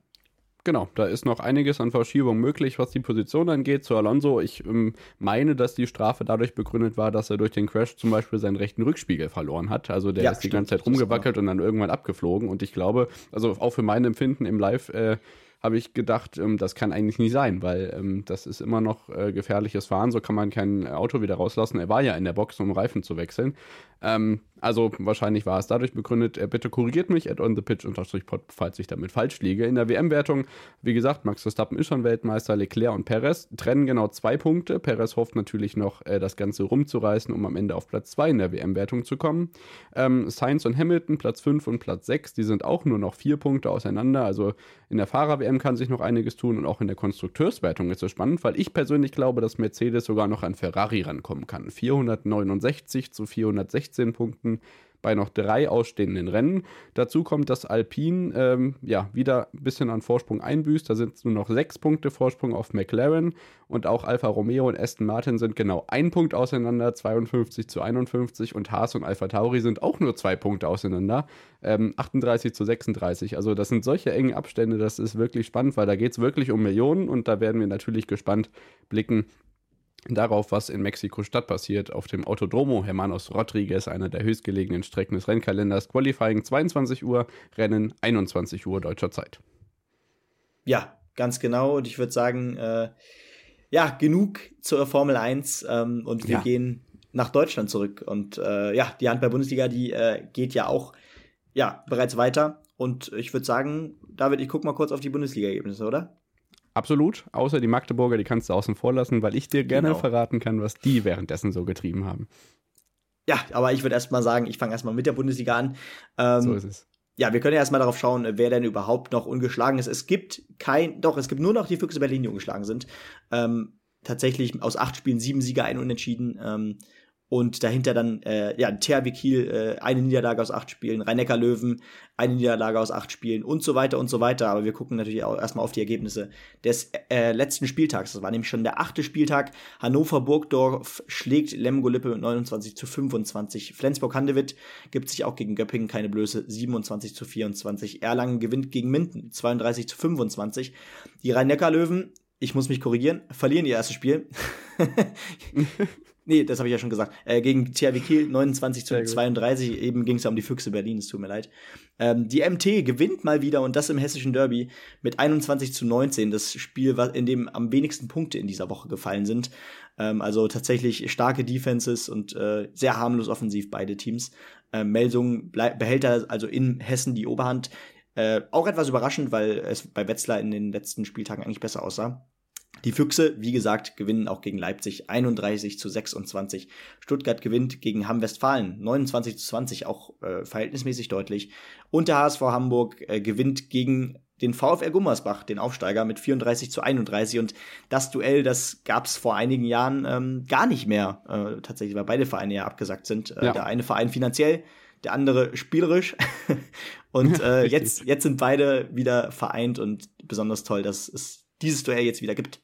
Genau, da ist noch einiges an Verschiebung möglich, was die Position angeht. Zu Alonso, ich ähm, meine, dass die Strafe dadurch begründet war, dass er durch den Crash zum Beispiel seinen rechten Rückspiegel verloren hat. Also der ja, ist die ganze Zeit rumgewackelt und dann irgendwann abgeflogen. Und ich glaube, also auch für mein Empfinden im Live äh, habe ich gedacht, ähm, das kann eigentlich nicht sein, weil ähm, das ist immer noch äh, gefährliches Fahren. So kann man kein Auto wieder rauslassen. Er war ja in der Box, um Reifen zu wechseln. Ähm, also wahrscheinlich war es dadurch begründet. Äh, bitte korrigiert mich at on the pitch pod, falls ich damit falsch liege. In der WM-Wertung, wie gesagt, Max Verstappen ist schon Weltmeister, Leclerc und Perez trennen genau zwei Punkte. Perez hofft natürlich noch, äh, das Ganze rumzureißen, um am Ende auf Platz 2 in der WM-Wertung zu kommen. Ähm, Sainz und Hamilton, Platz 5 und Platz 6, die sind auch nur noch vier Punkte auseinander. Also in der Fahrer-WM kann sich noch einiges tun und auch in der Konstrukteurswertung ist es spannend, weil ich persönlich glaube, dass Mercedes sogar noch an Ferrari rankommen kann. 469 zu 460 16 Punkten bei noch drei ausstehenden Rennen. Dazu kommt, dass Alpine ähm, ja, wieder ein bisschen an Vorsprung einbüßt. Da sind nur noch sechs Punkte Vorsprung auf McLaren und auch Alfa Romeo und Aston Martin sind genau ein Punkt auseinander, 52 zu 51 und Haas und Alfa Tauri sind auch nur zwei Punkte auseinander, ähm, 38 zu 36. Also das sind solche engen Abstände, das ist wirklich spannend, weil da geht es wirklich um Millionen und da werden wir natürlich gespannt blicken, darauf, was in Mexiko-Stadt passiert. Auf dem Autodromo Hermanos Rodriguez, einer der höchstgelegenen Strecken des Rennkalenders. Qualifying 22 Uhr, Rennen 21 Uhr deutscher Zeit. Ja, ganz genau. Und ich würde sagen, äh, ja, genug zur Formel 1 ähm, und wir ja. gehen nach Deutschland zurück. Und äh, ja, die Handball-Bundesliga, die äh, geht ja auch ja, bereits weiter. Und ich würde sagen, David, ich guck mal kurz auf die Bundesliga-Ergebnisse, oder? Absolut, außer die Magdeburger, die kannst du außen vor lassen, weil ich dir gerne genau. verraten kann, was die währenddessen so getrieben haben. Ja, aber ich würde erst mal sagen, ich fange erst mal mit der Bundesliga an. Ähm, so ist es. Ja, wir können ja erstmal darauf schauen, wer denn überhaupt noch ungeschlagen ist. Es gibt kein, doch, es gibt nur noch die Füchse Berlin, die ungeschlagen sind. Ähm, tatsächlich aus acht Spielen sieben Sieger, ein Unentschieden. Ähm, und dahinter dann äh, ja THW Kiel äh, eine Niederlage aus acht Spielen, rhein Löwen eine Niederlage aus acht Spielen und so weiter und so weiter. Aber wir gucken natürlich auch erstmal auf die Ergebnisse des äh, letzten Spieltags. Das war nämlich schon der achte Spieltag. Hannover Burgdorf schlägt Lemgo Lippe mit 29 zu 25. Flensburg-Handewitt gibt sich auch gegen Göppingen keine Blöße 27 zu 24. Erlangen gewinnt gegen Minden 32 zu 25. Die Rhein-Neckar-Löwen ich muss mich korrigieren, verlieren ihr erstes Spiel. (laughs) (laughs) Nee, das habe ich ja schon gesagt. Äh, gegen THW Kiel 29 zu 32. Eben ging es ja um die Füchse Berlin, es tut mir leid. Ähm, die MT gewinnt mal wieder und das im hessischen Derby mit 21 zu 19. Das Spiel, in dem am wenigsten Punkte in dieser Woche gefallen sind. Ähm, also tatsächlich starke Defenses und äh, sehr harmlos offensiv beide Teams. Ähm, Melsung behält da also in Hessen die Oberhand. Äh, auch etwas überraschend, weil es bei Wetzlar in den letzten Spieltagen eigentlich besser aussah. Die Füchse, wie gesagt, gewinnen auch gegen Leipzig 31 zu 26. Stuttgart gewinnt gegen Hamm-Westfalen 29 zu 20, auch äh, verhältnismäßig deutlich. Und der HSV Hamburg äh, gewinnt gegen den VfR Gummersbach, den Aufsteiger, mit 34 zu 31. Und das Duell, das gab es vor einigen Jahren ähm, gar nicht mehr, äh, tatsächlich, weil beide Vereine ja abgesagt sind. Äh, ja. Der eine Verein finanziell, der andere spielerisch. (laughs) und äh, jetzt, jetzt sind beide wieder vereint und besonders toll, dass es dieses Duell jetzt wieder gibt.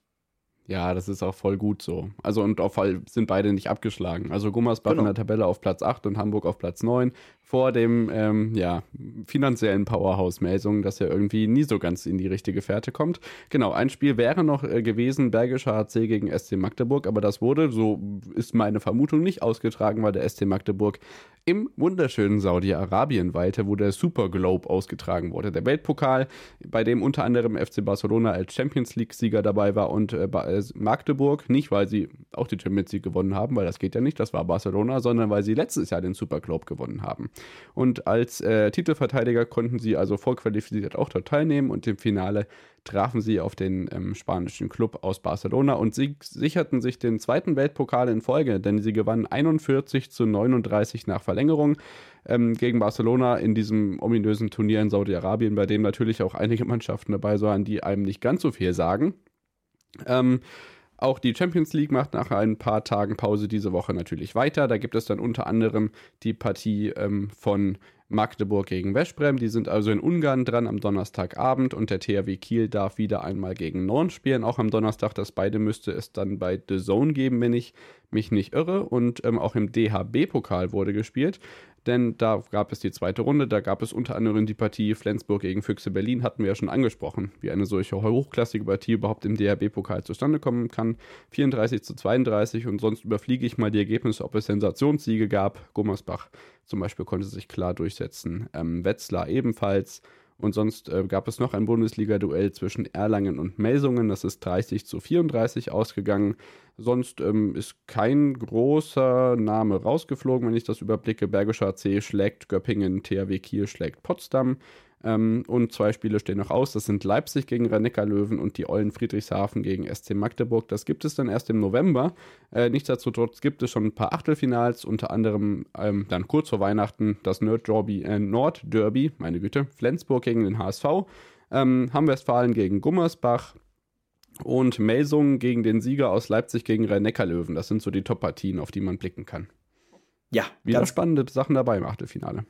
Ja, das ist auch voll gut so. Also und auf Fall sind beide nicht abgeschlagen. Also Gummersbach genau. in der Tabelle auf Platz 8 und Hamburg auf Platz 9 vor dem ähm, ja, finanziellen Powerhouse Melsungen, das ja irgendwie nie so ganz in die richtige Fährte kommt. Genau, ein Spiel wäre noch äh, gewesen, Bergischer HC gegen SC Magdeburg, aber das wurde, so ist meine Vermutung, nicht ausgetragen, weil der SC Magdeburg im wunderschönen Saudi-Arabien weilte, wo der Super Globe ausgetragen wurde. Der Weltpokal, bei dem unter anderem FC Barcelona als Champions League-Sieger dabei war und äh, Magdeburg, nicht weil sie auch die Champions League gewonnen haben, weil das geht ja nicht, das war Barcelona, sondern weil sie letztes Jahr den Super Globe gewonnen haben. Und als äh, Titelverteidiger konnten sie also vorqualifiziert auch dort teilnehmen und im Finale trafen sie auf den ähm, spanischen Club aus Barcelona und sie sicherten sich den zweiten Weltpokal in Folge, denn sie gewannen 41 zu 39 nach Verlängerung ähm, gegen Barcelona in diesem ominösen Turnier in Saudi-Arabien, bei dem natürlich auch einige Mannschaften dabei waren, die einem nicht ganz so viel sagen. Ähm, Auch die Champions League macht nach ein paar Tagen Pause diese Woche natürlich weiter. Da gibt es dann unter anderem die Partie ähm, von Magdeburg gegen Westbrem. Die sind also in Ungarn dran am Donnerstagabend und der THW Kiel darf wieder einmal gegen Nord spielen, auch am Donnerstag. Das beide müsste es dann bei The Zone geben, wenn ich mich nicht irre. Und ähm, auch im DHB-Pokal wurde gespielt denn da gab es die zweite Runde, da gab es unter anderem die Partie Flensburg gegen Füchse Berlin, hatten wir ja schon angesprochen, wie eine solche hochklassige Partie überhaupt im DRB-Pokal zustande kommen kann. 34 zu 32 und sonst überfliege ich mal die Ergebnisse, ob es Sensationssiege gab. Gummersbach zum Beispiel konnte sich klar durchsetzen, ähm, Wetzlar ebenfalls. Und sonst äh, gab es noch ein Bundesliga-Duell zwischen Erlangen und Melsungen. Das ist 30 zu 34 ausgegangen. Sonst ähm, ist kein großer Name rausgeflogen, wenn ich das überblicke. Bergischer AC schlägt Göppingen, THW Kiel schlägt Potsdam. Ähm, und zwei Spiele stehen noch aus. Das sind Leipzig gegen rhein löwen und die Eulen Friedrichshafen gegen SC Magdeburg. Das gibt es dann erst im November. Äh, nichtsdestotrotz gibt es schon ein paar Achtelfinals, unter anderem ähm, dann kurz vor Weihnachten das Nord Derby, äh, Nord meine Güte, Flensburg gegen den HSV. Ähm, Hamm-Westfalen gegen Gummersbach, und Melsungen gegen den Sieger aus Leipzig gegen Rhein-Neckar-Löwen. Das sind so die Top-Partien, auf die man blicken kann. Ja. Wieder spannende Sachen dabei im Achtelfinale.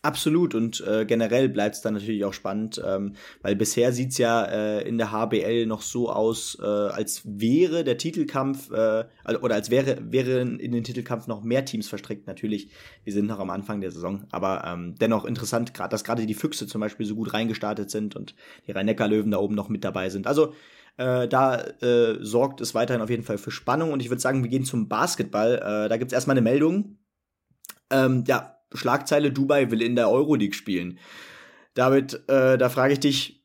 Absolut und äh, generell bleibt es dann natürlich auch spannend, ähm, weil bisher sieht's ja äh, in der HBL noch so aus, äh, als wäre der Titelkampf äh, oder als wäre wäre in den Titelkampf noch mehr Teams verstrickt. Natürlich, wir sind noch am Anfang der Saison, aber ähm, dennoch interessant, gerade dass gerade die Füchse zum Beispiel so gut reingestartet sind und die Rhein-Neckar-Löwen da oben noch mit dabei sind. Also äh, da äh, sorgt es weiterhin auf jeden Fall für Spannung. Und ich würde sagen, wir gehen zum Basketball. Äh, da gibt's erstmal eine Meldung. Ähm, ja, Schlagzeile Dubai will in der Euroleague spielen. David, äh, da frage ich dich,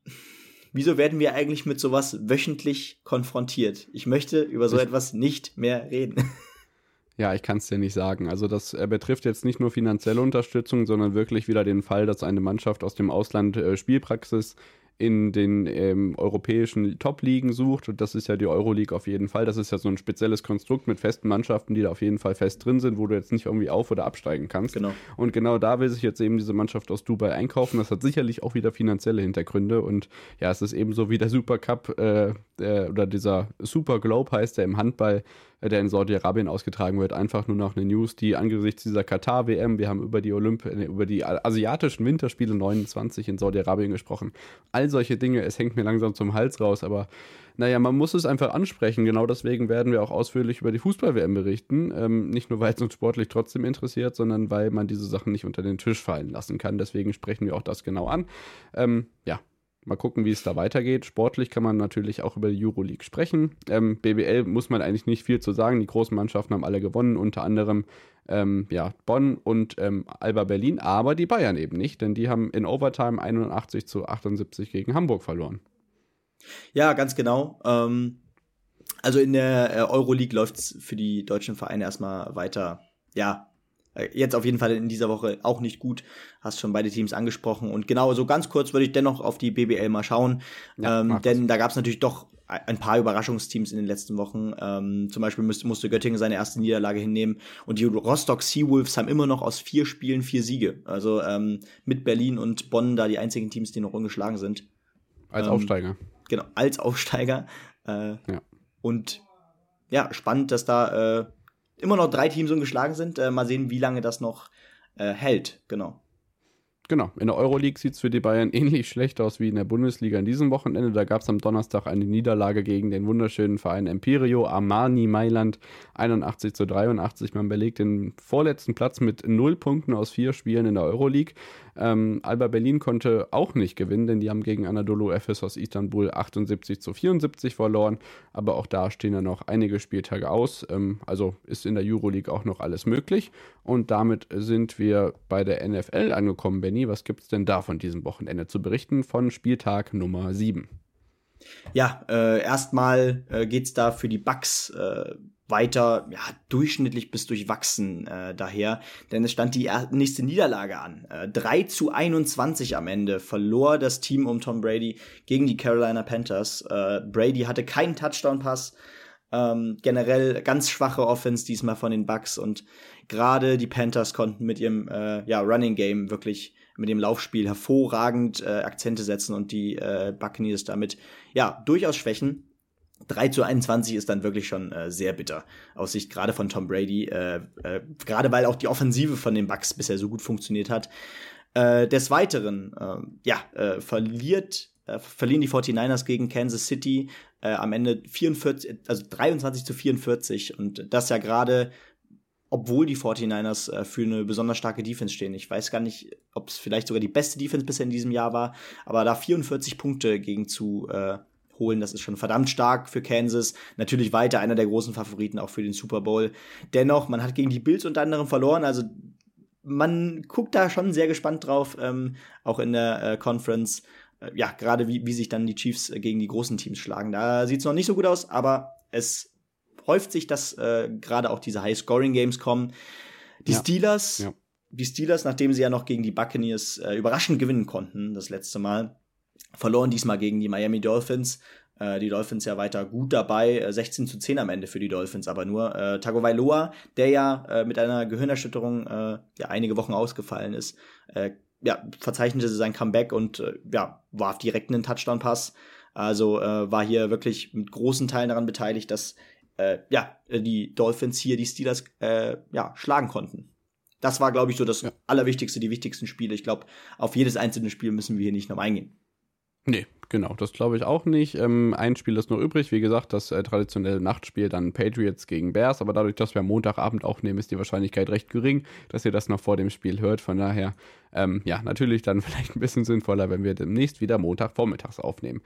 wieso werden wir eigentlich mit sowas wöchentlich konfrontiert? Ich möchte über so etwas nicht mehr reden. (laughs) Ja, ich kann es dir nicht sagen. Also das betrifft jetzt nicht nur finanzielle Unterstützung, sondern wirklich wieder den Fall, dass eine Mannschaft aus dem Ausland äh, Spielpraxis in den ähm, europäischen Top-Ligen sucht, und das ist ja die Euroleague auf jeden Fall, das ist ja so ein spezielles Konstrukt mit festen Mannschaften, die da auf jeden Fall fest drin sind, wo du jetzt nicht irgendwie auf- oder absteigen kannst. Genau. Und genau da will sich jetzt eben diese Mannschaft aus Dubai einkaufen. Das hat sicherlich auch wieder finanzielle Hintergründe und ja, es ist eben so wie der Supercup äh, äh, oder dieser Super Globe heißt der im Handball, der in Saudi-Arabien ausgetragen wird, einfach nur noch eine News, die angesichts dieser Katar-WM, wir haben über die Olymp äh, über die asiatischen Winterspiele 29 in Saudi-Arabien gesprochen. All solche Dinge, es hängt mir langsam zum Hals raus, aber naja, man muss es einfach ansprechen. Genau deswegen werden wir auch ausführlich über die Fußball-WM berichten. Ähm, nicht nur, weil es uns sportlich trotzdem interessiert, sondern weil man diese Sachen nicht unter den Tisch fallen lassen kann. Deswegen sprechen wir auch das genau an. Ähm, ja, Mal gucken, wie es da weitergeht. Sportlich kann man natürlich auch über die Euroleague sprechen. Ähm, BBL muss man eigentlich nicht viel zu sagen. Die großen Mannschaften haben alle gewonnen, unter anderem ähm, ja, Bonn und ähm, Alba Berlin, aber die Bayern eben nicht, denn die haben in Overtime 81 zu 78 gegen Hamburg verloren. Ja, ganz genau. Ähm, also in der äh, Euroleague läuft es für die deutschen Vereine erstmal weiter, ja, jetzt auf jeden Fall in dieser Woche auch nicht gut. Hast schon beide Teams angesprochen. Und genau, so ganz kurz würde ich dennoch auf die BBL mal schauen. Ja, ähm, denn da gab es natürlich doch ein paar Überraschungsteams in den letzten Wochen. Ähm, zum Beispiel musste, musste Göttingen seine erste Niederlage hinnehmen. Und die Rostock Seawolves haben immer noch aus vier Spielen vier Siege. Also ähm, mit Berlin und Bonn da die einzigen Teams, die noch ungeschlagen sind. Als ähm, Aufsteiger. Genau, als Aufsteiger. Äh, ja. Und ja, spannend, dass da äh, immer noch drei Teams ungeschlagen sind. Äh, mal sehen, wie lange das noch äh, hält. Genau. Genau, in der Euroleague sieht es für die Bayern (laughs) ähnlich schlecht aus wie in der Bundesliga in diesem Wochenende. Da gab es am Donnerstag eine Niederlage gegen den wunderschönen Verein Empirio Armani Mailand 81 zu 83. Man belegt den vorletzten Platz mit null Punkten aus vier Spielen in der Euroleague. Ähm, Alba Berlin konnte auch nicht gewinnen, denn die haben gegen Anadolu Efes aus Istanbul 78 zu 74 verloren. Aber auch da stehen ja noch einige Spieltage aus. Ähm, also ist in der Euroleague auch noch alles möglich. Und damit sind wir bei der NFL angekommen. Benny, was gibt es denn da von diesem Wochenende zu berichten von Spieltag Nummer 7? Ja, äh, erstmal äh, geht da für die Bucks äh, weiter ja, durchschnittlich bis durchwachsen äh, daher, denn es stand die nächste Niederlage an. Äh, 3 zu 21 am Ende verlor das Team um Tom Brady gegen die Carolina Panthers. Äh, Brady hatte keinen Touchdown-Pass, ähm, generell ganz schwache Offense diesmal von den Bucks und gerade die Panthers konnten mit ihrem äh, ja, Running Game wirklich mit dem Laufspiel hervorragend äh, Akzente setzen und die äh, Buccaneers damit ja durchaus schwächen. 3 zu 21 ist dann wirklich schon äh, sehr bitter aus Sicht gerade von Tom Brady, äh, äh, gerade weil auch die Offensive von den Bucks bisher so gut funktioniert hat. Äh, des Weiteren, äh, ja, äh, verliert, äh, verlieren die 49ers gegen Kansas City äh, am Ende 44, also 23 zu 44 und das ja gerade obwohl die 49ers äh, für eine besonders starke Defense stehen. Ich weiß gar nicht, ob es vielleicht sogar die beste Defense bisher in diesem Jahr war, aber da 44 Punkte gegen zu äh, holen, das ist schon verdammt stark für Kansas. Natürlich weiter einer der großen Favoriten auch für den Super Bowl. Dennoch, man hat gegen die Bills unter anderem verloren, also man guckt da schon sehr gespannt drauf, ähm, auch in der äh, Conference. Äh, ja, gerade wie, wie sich dann die Chiefs äh, gegen die großen Teams schlagen. Da sieht es noch nicht so gut aus, aber es häuft sich, dass äh, gerade auch diese High-Scoring-Games kommen. Die ja. Steelers, ja. die Steelers, nachdem sie ja noch gegen die Buccaneers äh, überraschend gewinnen konnten, das letzte Mal, verloren diesmal gegen die Miami Dolphins. Äh, die Dolphins ja weiter gut dabei, 16 äh, zu 10 am Ende für die Dolphins, aber nur äh, Tagovailoa, der ja äh, mit einer Gehirnerschütterung äh, ja einige Wochen ausgefallen ist, äh, ja, verzeichnete sein Comeback und äh, ja, warf direkt einen Touchdown-Pass. Also äh, war hier wirklich mit großen Teilen daran beteiligt, dass äh, ja, die Dolphins hier die Steelers äh, ja, schlagen konnten. Das war, glaube ich, so das ja. Allerwichtigste, die wichtigsten Spiele. Ich glaube, auf jedes einzelne Spiel müssen wir hier nicht noch eingehen. Nee, genau, das glaube ich auch nicht. Ähm, ein Spiel ist noch übrig, wie gesagt, das äh, traditionelle Nachtspiel dann Patriots gegen Bears, aber dadurch, dass wir am Montagabend aufnehmen, ist die Wahrscheinlichkeit recht gering, dass ihr das noch vor dem Spiel hört. Von daher ähm, ja, natürlich dann (laughs) vielleicht ein bisschen sinnvoller, wenn wir demnächst wieder Montagvormittags aufnehmen.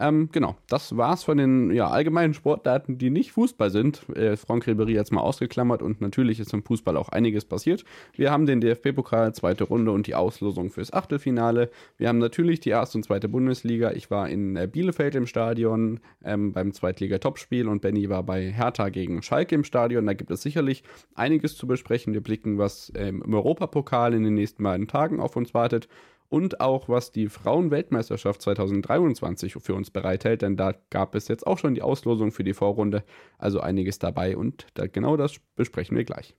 Ähm, genau, das war's von den ja, allgemeinen Sportdaten, die nicht Fußball sind. Äh, Franck Ribéry jetzt mal ausgeklammert und natürlich ist im Fußball auch einiges passiert. Wir haben den DFB-Pokal, zweite Runde und die Auslosung fürs Achtelfinale. Wir haben natürlich die erste und zweite Bundesliga. Ich war in äh, Bielefeld im Stadion ähm, beim Zweitliga-Topspiel und Benny war bei Hertha gegen Schalke im Stadion. Da gibt es sicherlich einiges zu besprechen. Wir blicken, was ähm, im Europapokal in den nächsten beiden Tagen Tagen auf uns wartet und auch was die Frauen-Weltmeisterschaft 2023 für uns bereithält, denn da gab es jetzt auch schon die Auslosung für die Vorrunde, also einiges dabei und da, genau das besprechen wir gleich.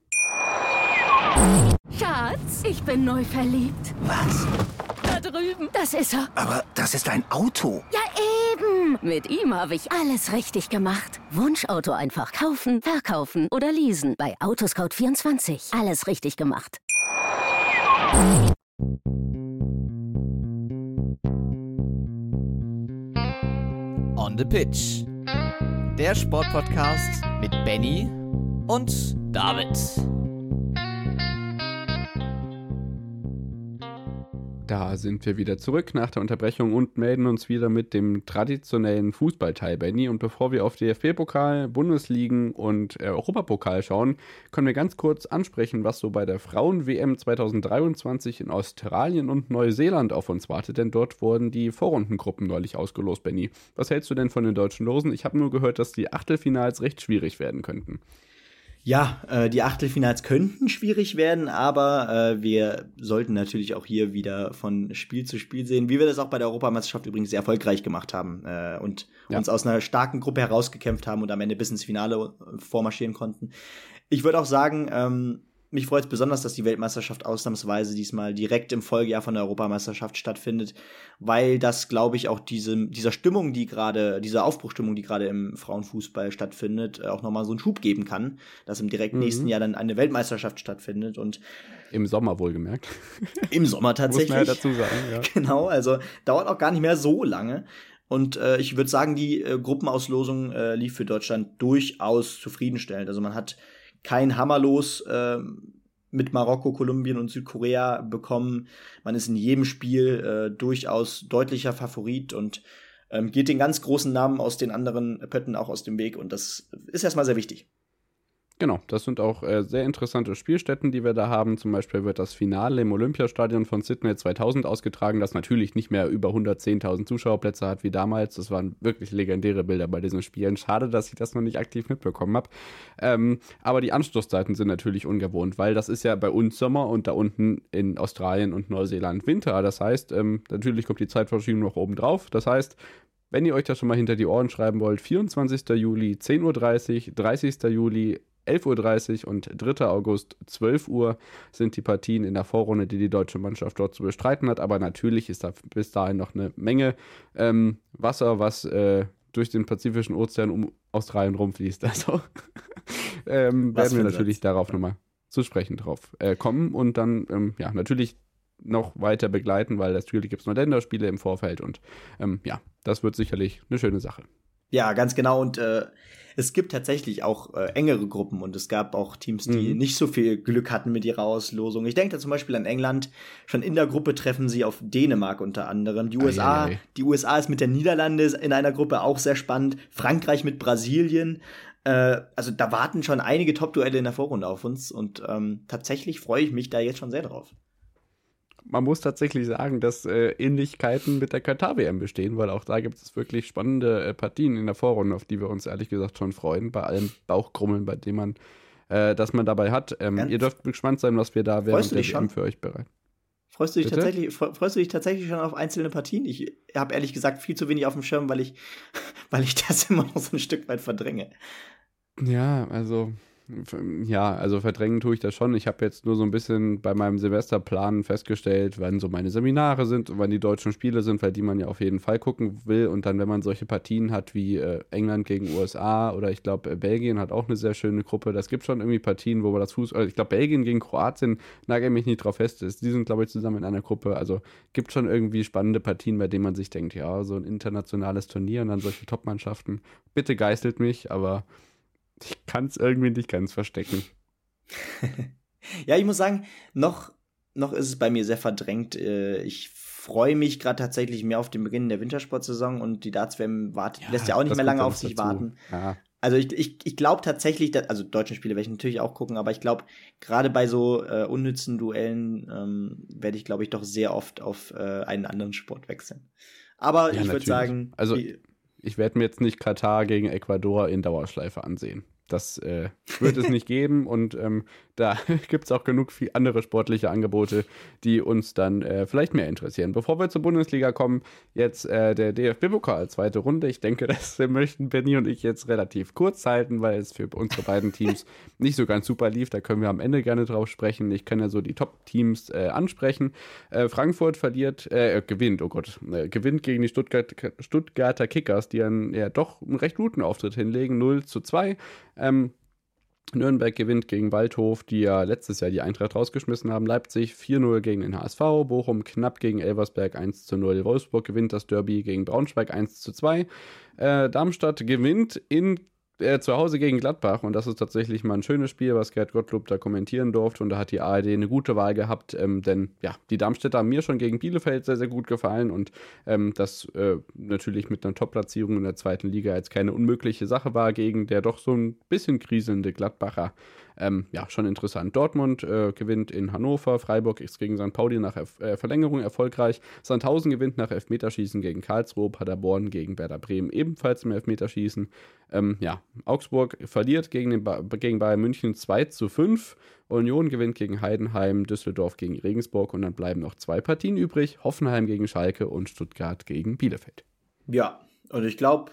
Schatz, ich bin neu verliebt. Was? Da drüben. Das ist er. Aber das ist ein Auto. Ja, eben. Mit ihm habe ich alles richtig gemacht. Wunschauto einfach kaufen, verkaufen oder leasen. Bei Autoscout24. Alles richtig gemacht. On the Pitch. Der Sportpodcast mit Benny und David. Da sind wir wieder zurück nach der Unterbrechung und melden uns wieder mit dem traditionellen Fußballteil, Benny. Und bevor wir auf DFB-Pokal, Bundesligen und äh, Europapokal schauen, können wir ganz kurz ansprechen, was so bei der Frauen-WM 2023 in Australien und Neuseeland auf uns wartet. Denn dort wurden die Vorrundengruppen neulich ausgelost, Benny. Was hältst du denn von den deutschen Losen? Ich habe nur gehört, dass die Achtelfinals recht schwierig werden könnten. Ja, äh, die Achtelfinals könnten schwierig werden, aber äh, wir sollten natürlich auch hier wieder von Spiel zu Spiel sehen, wie wir das auch bei der Europameisterschaft übrigens sehr erfolgreich gemacht haben äh, und ja. uns aus einer starken Gruppe herausgekämpft haben und am Ende bis ins Finale vormarschieren konnten. Ich würde auch sagen, ähm, mich freut es besonders, dass die Weltmeisterschaft ausnahmsweise diesmal direkt im Folgejahr von der Europameisterschaft stattfindet, weil das, glaube ich, auch diese, dieser Stimmung, die gerade, dieser Aufbruchstimmung, die gerade im Frauenfußball stattfindet, äh, auch nochmal so einen Schub geben kann, dass im direkt mhm. nächsten Jahr dann eine Weltmeisterschaft stattfindet und im Sommer wohlgemerkt. (laughs) Im Sommer tatsächlich. Muss man ja dazu sagen, ja. (laughs) Genau, also dauert auch gar nicht mehr so lange. Und äh, ich würde sagen, die äh, Gruppenauslosung äh, lief für Deutschland durchaus zufriedenstellend. Also man hat kein Hammerlos äh, mit Marokko, Kolumbien und Südkorea bekommen. Man ist in jedem Spiel äh, durchaus deutlicher Favorit und ähm, geht den ganz großen Namen aus den anderen Pötten auch aus dem Weg. Und das ist erstmal sehr wichtig. Genau, das sind auch äh, sehr interessante Spielstätten, die wir da haben. Zum Beispiel wird das Finale im Olympiastadion von Sydney 2000 ausgetragen, das natürlich nicht mehr über 110.000 Zuschauerplätze hat wie damals. Das waren wirklich legendäre Bilder bei diesen Spielen. Schade, dass ich das noch nicht aktiv mitbekommen habe. Ähm, aber die Anstoßzeiten sind natürlich ungewohnt, weil das ist ja bei uns Sommer und da unten in Australien und Neuseeland Winter. Das heißt, ähm, natürlich kommt die Zeitverschiebung noch oben drauf. Das heißt, wenn ihr euch das schon mal hinter die Ohren schreiben wollt, 24. Juli, 10.30 Uhr, 30. Juli, 11.30 Uhr und 3. August 12 Uhr sind die Partien in der Vorrunde, die die deutsche Mannschaft dort zu bestreiten hat. Aber natürlich ist da bis dahin noch eine Menge ähm, Wasser, was äh, durch den Pazifischen Ozean um Australien rumfließt. (laughs) Also ähm, werden wir natürlich Satz. darauf nochmal zu sprechen drauf äh, kommen und dann ähm, ja natürlich noch weiter begleiten, weil natürlich gibt es noch Länderspiele im Vorfeld und ähm, ja, das wird sicherlich eine schöne Sache. Ja, ganz genau. Und äh, es gibt tatsächlich auch äh, engere Gruppen und es gab auch Teams, die mhm. nicht so viel Glück hatten mit ihrer Auslosung. Ich denke da zum Beispiel an England. Schon in der Gruppe treffen sie auf Dänemark unter anderem. Die USA, Eieiei. die USA ist mit der Niederlande in einer Gruppe auch sehr spannend. Frankreich mit Brasilien. Äh, also da warten schon einige Top-Duelle in der Vorrunde auf uns und ähm, tatsächlich freue ich mich da jetzt schon sehr drauf man muss tatsächlich sagen, dass äh, Ähnlichkeiten mit der Katar-WM bestehen, weil auch da gibt es wirklich spannende äh, Partien in der Vorrunde, auf die wir uns ehrlich gesagt schon freuen, bei allem Bauchkrummeln, bei dem man, äh, das man dabei hat. Ähm, ihr dürft gespannt sein, was wir da während der WM für euch bereiten. Freust du, dich tatsächlich, freust du dich tatsächlich schon auf einzelne Partien? Ich habe ehrlich gesagt viel zu wenig auf dem Schirm, weil ich, (laughs) weil ich das immer noch so ein Stück weit verdränge. Ja, also ja, also verdrängen tue ich das schon. Ich habe jetzt nur so ein bisschen bei meinem Semesterplan festgestellt, wann so meine Seminare sind und wann die deutschen Spiele sind, weil die man ja auf jeden Fall gucken will. Und dann, wenn man solche Partien hat wie äh, England gegen USA oder ich glaube, äh, Belgien hat auch eine sehr schöne Gruppe. Das gibt schon irgendwie Partien, wo man das Fuß, also ich glaube, Belgien gegen Kroatien, nagel mich nicht drauf fest, ist, die sind, glaube ich, zusammen in einer Gruppe. Also gibt schon irgendwie spannende Partien, bei denen man sich denkt, ja, so ein internationales Turnier und dann solche Top-Mannschaften. Bitte geißelt mich, aber ich kann es irgendwie nicht ganz verstecken. (laughs) ja, ich muss sagen, noch, noch ist es bei mir sehr verdrängt. Äh, ich freue mich gerade tatsächlich mehr auf den Beginn der Wintersportsaison und die Darts-WM ja, lässt ja auch nicht mehr lange auf sich dazu. warten. Ja. Also ich, ich, ich glaube tatsächlich, dass, also deutschen Spiele werde ich natürlich auch gucken, aber ich glaube, gerade bei so äh, unnützen Duellen ähm, werde ich, glaube ich, doch sehr oft auf äh, einen anderen Sport wechseln. Aber ja, ich würde sagen. Also ich werde mir jetzt nicht Katar gegen Ecuador in Dauerschleife ansehen. Das äh, wird es nicht geben und ähm, da (laughs) gibt es auch genug viel andere sportliche Angebote, die uns dann äh, vielleicht mehr interessieren. Bevor wir zur Bundesliga kommen, jetzt äh, der DFB-Pokal, zweite Runde. Ich denke, (laughs) das möchten Benny und ich jetzt relativ kurz halten, weil es für unsere beiden Teams (laughs) nicht so ganz super lief. Da können wir am Ende gerne drauf sprechen. Ich kann ja so die Top-Teams äh, ansprechen. Äh, Frankfurt verliert, äh, gewinnt, oh Gott, gewinnt gegen die Stuttgart, Stuttgarter Kickers, die einen ja doch einen recht guten Auftritt hinlegen, 0 zu 2. Ähm, Nürnberg gewinnt gegen Waldhof, die ja letztes Jahr die Eintracht rausgeschmissen haben. Leipzig 4-0 gegen den HSV. Bochum knapp gegen Elversberg 1-0. Wolfsburg gewinnt das Derby gegen Braunschweig 1-2. Äh, Darmstadt gewinnt in äh, zu Hause gegen Gladbach und das ist tatsächlich mal ein schönes Spiel, was Gerd Gottlob da kommentieren durfte und da hat die ARD eine gute Wahl gehabt, ähm, denn ja, die Darmstädter haben mir schon gegen Bielefeld sehr, sehr gut gefallen und ähm, das äh, natürlich mit einer Top-Platzierung in der zweiten Liga jetzt keine unmögliche Sache war gegen der doch so ein bisschen kriselnde Gladbacher ähm, ja, schon interessant. Dortmund äh, gewinnt in Hannover, Freiburg ist gegen St. Pauli nach Erf äh, Verlängerung erfolgreich, Sandhausen gewinnt nach Elfmeterschießen gegen Karlsruhe, Paderborn gegen Werder Bremen ebenfalls im Elfmeterschießen. Ähm, ja, Augsburg verliert gegen, den ba gegen Bayern München 2 zu 5. Union gewinnt gegen Heidenheim, Düsseldorf gegen Regensburg und dann bleiben noch zwei Partien übrig: Hoffenheim gegen Schalke und Stuttgart gegen Bielefeld. Ja, und ich glaube,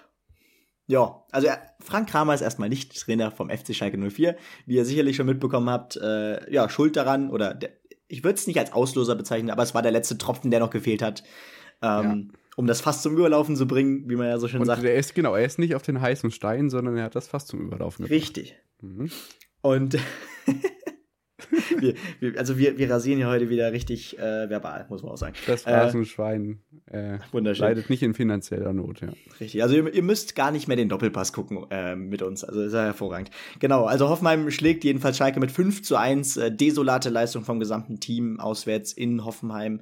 ja, also Frank Kramer ist erstmal nicht Trainer vom FC Schalke 04. Wie ihr sicherlich schon mitbekommen habt, äh, ja, schuld daran, oder der, ich würde es nicht als Ausloser bezeichnen, aber es war der letzte Tropfen, der noch gefehlt hat, ähm, ja. um das Fass zum Überlaufen zu bringen, wie man ja so schön Und sagt. Er ist, genau, er ist nicht auf den heißen Stein, sondern er hat das Fass zum Überlaufen gebracht. Richtig. Mhm. Und (laughs) (laughs) wir, wir, also wir, wir rasieren hier heute wieder richtig äh, verbal, muss man auch sagen. Das Rasenschwein äh, leidet nicht in finanzieller Not, ja. Richtig, also ihr, ihr müsst gar nicht mehr den Doppelpass gucken äh, mit uns, also ist ja hervorragend. Genau, also Hoffenheim schlägt jedenfalls Schalke mit 5 zu 1, äh, desolate Leistung vom gesamten Team auswärts in Hoffenheim.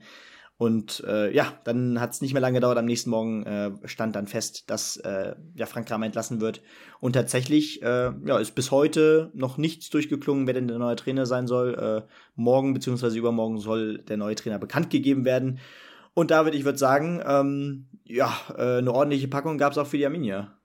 Und äh, ja, dann hat es nicht mehr lange gedauert. Am nächsten Morgen äh, stand dann fest, dass äh, ja, Frank Kramer entlassen wird. Und tatsächlich äh, ja, ist bis heute noch nichts durchgeklungen, wer denn der neue Trainer sein soll. Äh, morgen bzw. übermorgen soll der neue Trainer bekannt gegeben werden. Und David, ich würde sagen, ähm, ja, äh, eine ordentliche Packung gab es auch für die Arminia.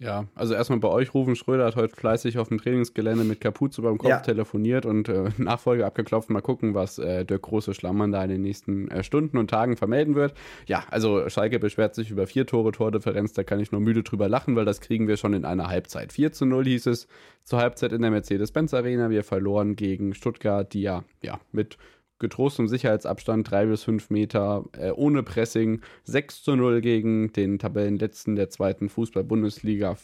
Ja, also erstmal bei euch, Rufen Schröder hat heute fleißig auf dem Trainingsgelände mit Kapuze beim Kopf ja. telefoniert und äh, (laughs) Nachfolge abgeklopft. Mal gucken, was äh, der große Schlammann da in den nächsten äh, Stunden und Tagen vermelden wird. Ja, also Schalke beschwert sich über vier Tore Tordifferenz, da kann ich nur müde drüber lachen, weil das kriegen wir schon in einer Halbzeit. 4 zu 0 hieß es zur Halbzeit in der Mercedes-Benz Arena. Wir verloren gegen Stuttgart, die ja, ja mit getrost im Sicherheitsabstand, drei bis fünf Meter, äh, ohne Pressing, 6 zu 0 gegen den Tabellenletzten der zweiten Fußball-Bundesliga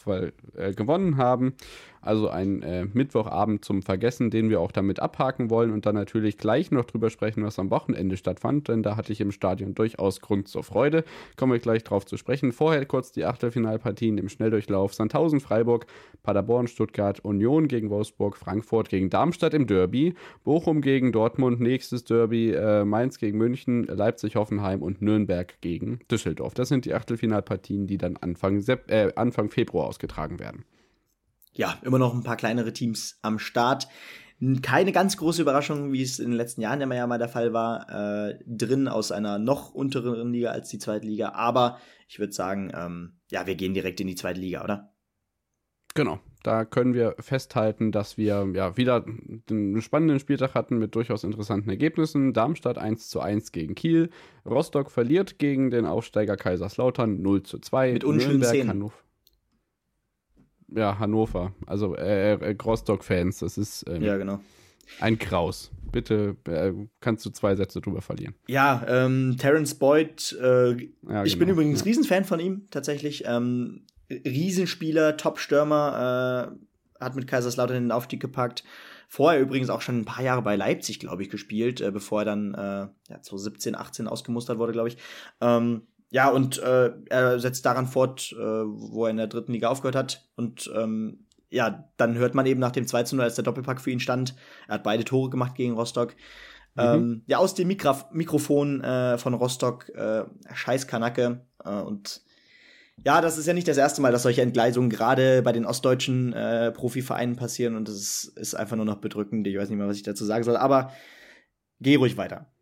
äh, gewonnen haben. Also ein äh, Mittwochabend zum Vergessen, den wir auch damit abhaken wollen und dann natürlich gleich noch drüber sprechen, was am Wochenende stattfand, denn da hatte ich im Stadion durchaus Grund zur Freude. Kommen wir gleich drauf zu sprechen. Vorher kurz die Achtelfinalpartien im Schnelldurchlauf. Sandhausen, Freiburg, Paderborn, Stuttgart, Union gegen Wolfsburg, Frankfurt gegen Darmstadt im Derby, Bochum gegen Dortmund, nächstes Derby, äh, Mainz gegen München, Leipzig, Hoffenheim und Nürnberg gegen Düsseldorf. Das sind die Achtelfinalpartien, die dann Anfang, Sep äh, Anfang Februar ausgetragen werden ja, immer noch ein paar kleinere Teams am Start. Keine ganz große Überraschung, wie es in den letzten Jahren immer ja mal der Fall war, äh, drin aus einer noch unteren Liga als die zweite Liga. Aber ich würde sagen, ähm, ja, wir gehen direkt in die zweite Liga, oder? Genau. Da können wir festhalten, dass wir ja wieder einen spannenden Spieltag hatten mit durchaus interessanten Ergebnissen. Darmstadt 1 zu 1 gegen Kiel. Rostock verliert gegen den Aufsteiger Kaiserslautern 0 zu 2. Mit unschönen Szenen. Hannover ja, Hannover, also äh, äh, Rostock-Fans. Das ist ähm, ja, genau. ein Kraus. Bitte äh, kannst du zwei Sätze drüber verlieren. Ja, ähm, Terence Boyd, äh, ja, ich bin genau. übrigens Riesenfan von ihm, tatsächlich. Ähm, Riesenspieler, Top-Stürmer, äh, hat mit Kaiserslautern den Aufstieg gepackt. Vorher übrigens auch schon ein paar Jahre bei Leipzig, glaube ich, gespielt, äh, bevor er dann äh, ja, 2017, 18 ausgemustert wurde, glaube ich. Ähm, ja, und äh, er setzt daran fort, äh, wo er in der dritten Liga aufgehört hat. Und ähm, ja, dann hört man eben nach dem 2 0, als der Doppelpack für ihn stand. Er hat beide Tore gemacht gegen Rostock. Mhm. Ähm, ja, aus dem Mikro Mikrofon äh, von Rostock, äh, scheiß Kanacke. Äh, und ja, das ist ja nicht das erste Mal, dass solche Entgleisungen gerade bei den ostdeutschen äh, Profivereinen passieren. Und das ist, ist einfach nur noch bedrückend. Ich weiß nicht mehr, was ich dazu sagen soll. Aber geh ruhig weiter.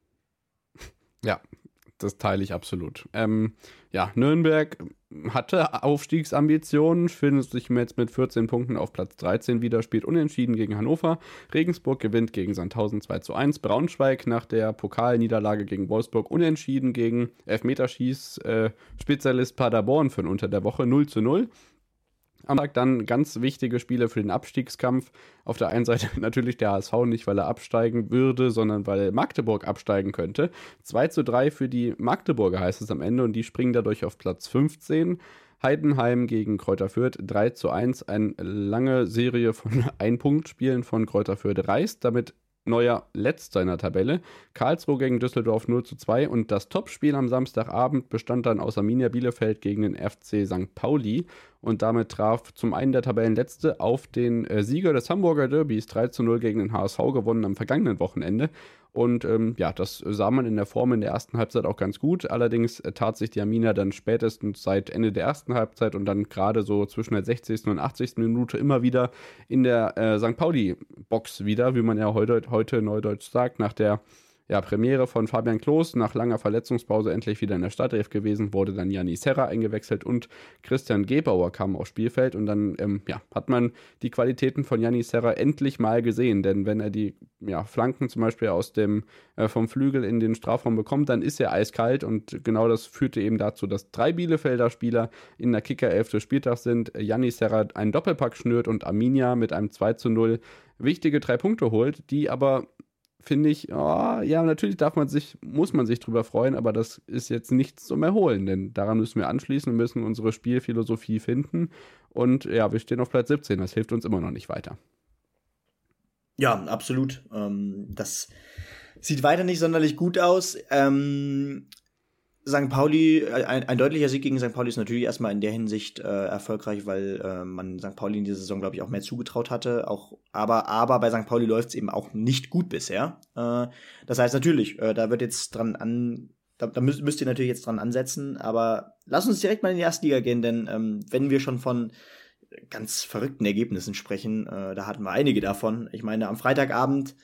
Ja, das teile ich absolut. Ähm, ja, Nürnberg hatte Aufstiegsambitionen, findet sich jetzt mit 14 Punkten auf Platz 13 wieder, spielt unentschieden gegen Hannover. Regensburg gewinnt gegen Sandhausen 2 zu 1. Braunschweig nach der Pokalniederlage gegen Wolfsburg unentschieden gegen Elfmeterschieß-Spezialist äh, Paderborn für unter der Woche 0 zu 0. Am Tag dann ganz wichtige Spiele für den Abstiegskampf. Auf der einen Seite (laughs) natürlich der HSV nicht, weil er absteigen würde, sondern weil Magdeburg absteigen könnte. 2 zu 3 für die Magdeburger heißt es am Ende und die springen dadurch auf Platz 15. Heidenheim gegen Kräuter Fürth 3 zu 1. Eine lange Serie von (laughs) Ein-Punkt-Spielen von Kräuter Fürth reißt. Damit neuer Letzter in der Tabelle. Karlsruhe gegen Düsseldorf 0 zu 2 und das Topspiel am Samstagabend bestand dann aus Arminia Bielefeld gegen den FC St. Pauli und damit traf zum einen der Tabellenletzte auf den äh, Sieger des Hamburger Derbys 3 zu 0 gegen den HSV gewonnen am vergangenen Wochenende. Und ähm, ja, das sah man in der Form in der ersten Halbzeit auch ganz gut. Allerdings äh, tat sich die Arminia dann spätestens seit Ende der ersten Halbzeit und dann gerade so zwischen der 60. und 80. Minute immer wieder in der äh, St. Pauli-Box wieder, wie man ja heute, heute neudeutsch sagt, nach der ja, Premiere von Fabian Klos. Nach langer Verletzungspause endlich wieder in der Startelf gewesen, wurde dann Janni Serra eingewechselt und Christian Gebauer kam aufs Spielfeld. Und dann ähm, ja, hat man die Qualitäten von Janni Serra endlich mal gesehen, denn wenn er die ja, Flanken zum Beispiel aus dem äh, vom Flügel in den Strafraum bekommt, dann ist er eiskalt. Und genau das führte eben dazu, dass drei Bielefelder Spieler in der Kickerelf des Spieltags sind, Janni Serra einen Doppelpack schnürt und Arminia mit einem 2 zu 0 wichtige drei Punkte holt, die aber finde ich, oh, ja, natürlich darf man sich, muss man sich drüber freuen, aber das ist jetzt nichts zum Erholen, denn daran müssen wir anschließen, müssen unsere Spielphilosophie finden und ja, wir stehen auf Platz 17, das hilft uns immer noch nicht weiter. Ja, absolut. Ähm, das sieht weiter nicht sonderlich gut aus. Ähm, St. Pauli, ein, ein, deutlicher Sieg gegen St. Pauli ist natürlich erstmal in der Hinsicht äh, erfolgreich, weil äh, man St. Pauli in dieser Saison, glaube ich, auch mehr zugetraut hatte. Auch, aber, aber bei St. Pauli läuft es eben auch nicht gut bisher. Äh, das heißt natürlich, äh, da wird jetzt dran an, da, da müsst, müsst, ihr natürlich jetzt dran ansetzen, aber lass uns direkt mal in die Erstliga gehen, denn ähm, wenn wir schon von ganz verrückten Ergebnissen sprechen, äh, da hatten wir einige davon. Ich meine, am Freitagabend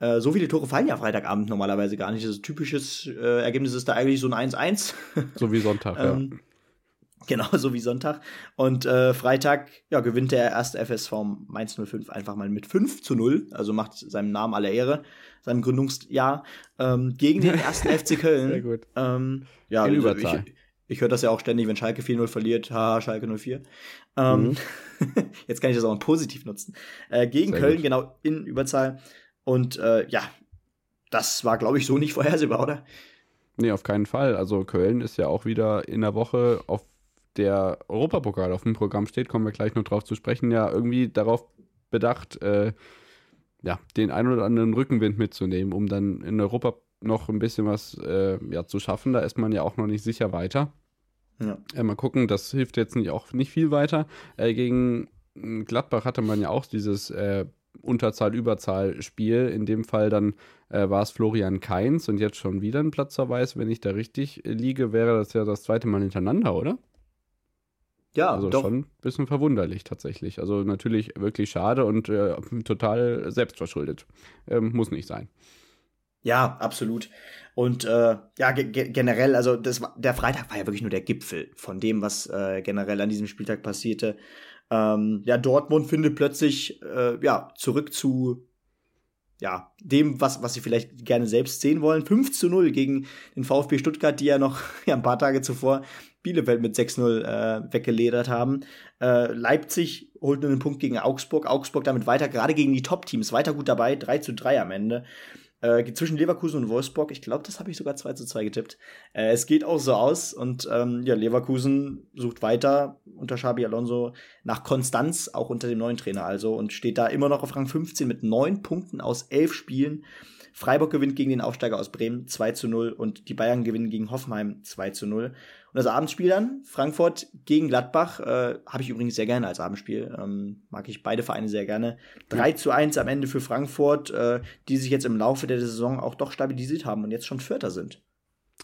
äh, so viele Tore fallen ja Freitagabend normalerweise gar nicht. Das typisches äh, Ergebnis ist da eigentlich so ein 1-1. (laughs) So wie Sonntag, ähm, ja. Genau, so wie Sonntag. Und äh, Freitag ja, gewinnt der erste FSV Mainz 05 einfach mal mit 5 zu 0, also macht seinem Namen alle Ehre, seinem Gründungsjahr, ähm, gegen den ersten FC (laughs) Köln. Sehr gut. Ähm, ja, In Überzahl. Ich, ich höre das ja auch ständig, wenn Schalke 4-0 verliert, haha, Schalke 04. Ähm, mhm. (laughs) jetzt kann ich das auch positiv nutzen. Äh, gegen Sehr Köln, gut. genau, in Überzahl. Und äh, ja, das war, glaube ich, so nicht (laughs) vorhersehbar, oder? Nee, auf keinen Fall. Also Köln ist ja auch wieder in der Woche, auf der Europapokal auf dem Programm steht, kommen wir gleich noch drauf zu sprechen, ja irgendwie darauf bedacht, äh, ja, den ein oder anderen Rückenwind mitzunehmen, um dann in Europa noch ein bisschen was äh, ja, zu schaffen. Da ist man ja auch noch nicht sicher weiter. Ja. Äh, mal gucken, das hilft jetzt nicht, auch nicht viel weiter. Äh, gegen Gladbach hatte man ja auch dieses äh, Unterzahl-Überzahl-Spiel. In dem Fall dann äh, war es Florian Kainz und jetzt schon wieder ein Platzverweis. Wenn ich da richtig liege, wäre das ja das zweite Mal hintereinander, oder? Ja, also doch. schon ein bisschen verwunderlich tatsächlich. Also natürlich wirklich schade und äh, total selbstverschuldet. Ähm, muss nicht sein. Ja, absolut. Und äh, ja, ge generell, also das war, der Freitag war ja wirklich nur der Gipfel von dem, was äh, generell an diesem Spieltag passierte. Ähm, ja, Dortmund findet plötzlich äh, ja zurück zu ja, dem, was, was sie vielleicht gerne selbst sehen wollen. 5 zu 0 gegen den VfB Stuttgart, die ja noch (laughs) ja, ein paar Tage zuvor Bielefeld mit 6-0 äh, weggeledert haben. Äh, Leipzig holt nur einen Punkt gegen Augsburg. Augsburg damit weiter, gerade gegen die Top-Teams, weiter gut dabei. 3 zu 3 am Ende. Äh, zwischen Leverkusen und Wolfsburg, ich glaube, das habe ich sogar 2 zu 2 getippt. Äh, es geht auch so aus und ähm, ja, Leverkusen sucht weiter unter Xabi Alonso nach Konstanz, auch unter dem neuen Trainer also, und steht da immer noch auf Rang 15 mit neun Punkten aus elf Spielen. Freiburg gewinnt gegen den Aufsteiger aus Bremen 2 zu 0 und die Bayern gewinnen gegen Hoffenheim 2 zu 0. Und das Abendspiel dann, Frankfurt gegen Gladbach, äh, habe ich übrigens sehr gerne als Abendspiel. Ähm, mag ich beide Vereine sehr gerne. 3 zu 1 am Ende für Frankfurt, äh, die sich jetzt im Laufe der Saison auch doch stabilisiert haben und jetzt schon Vierter sind.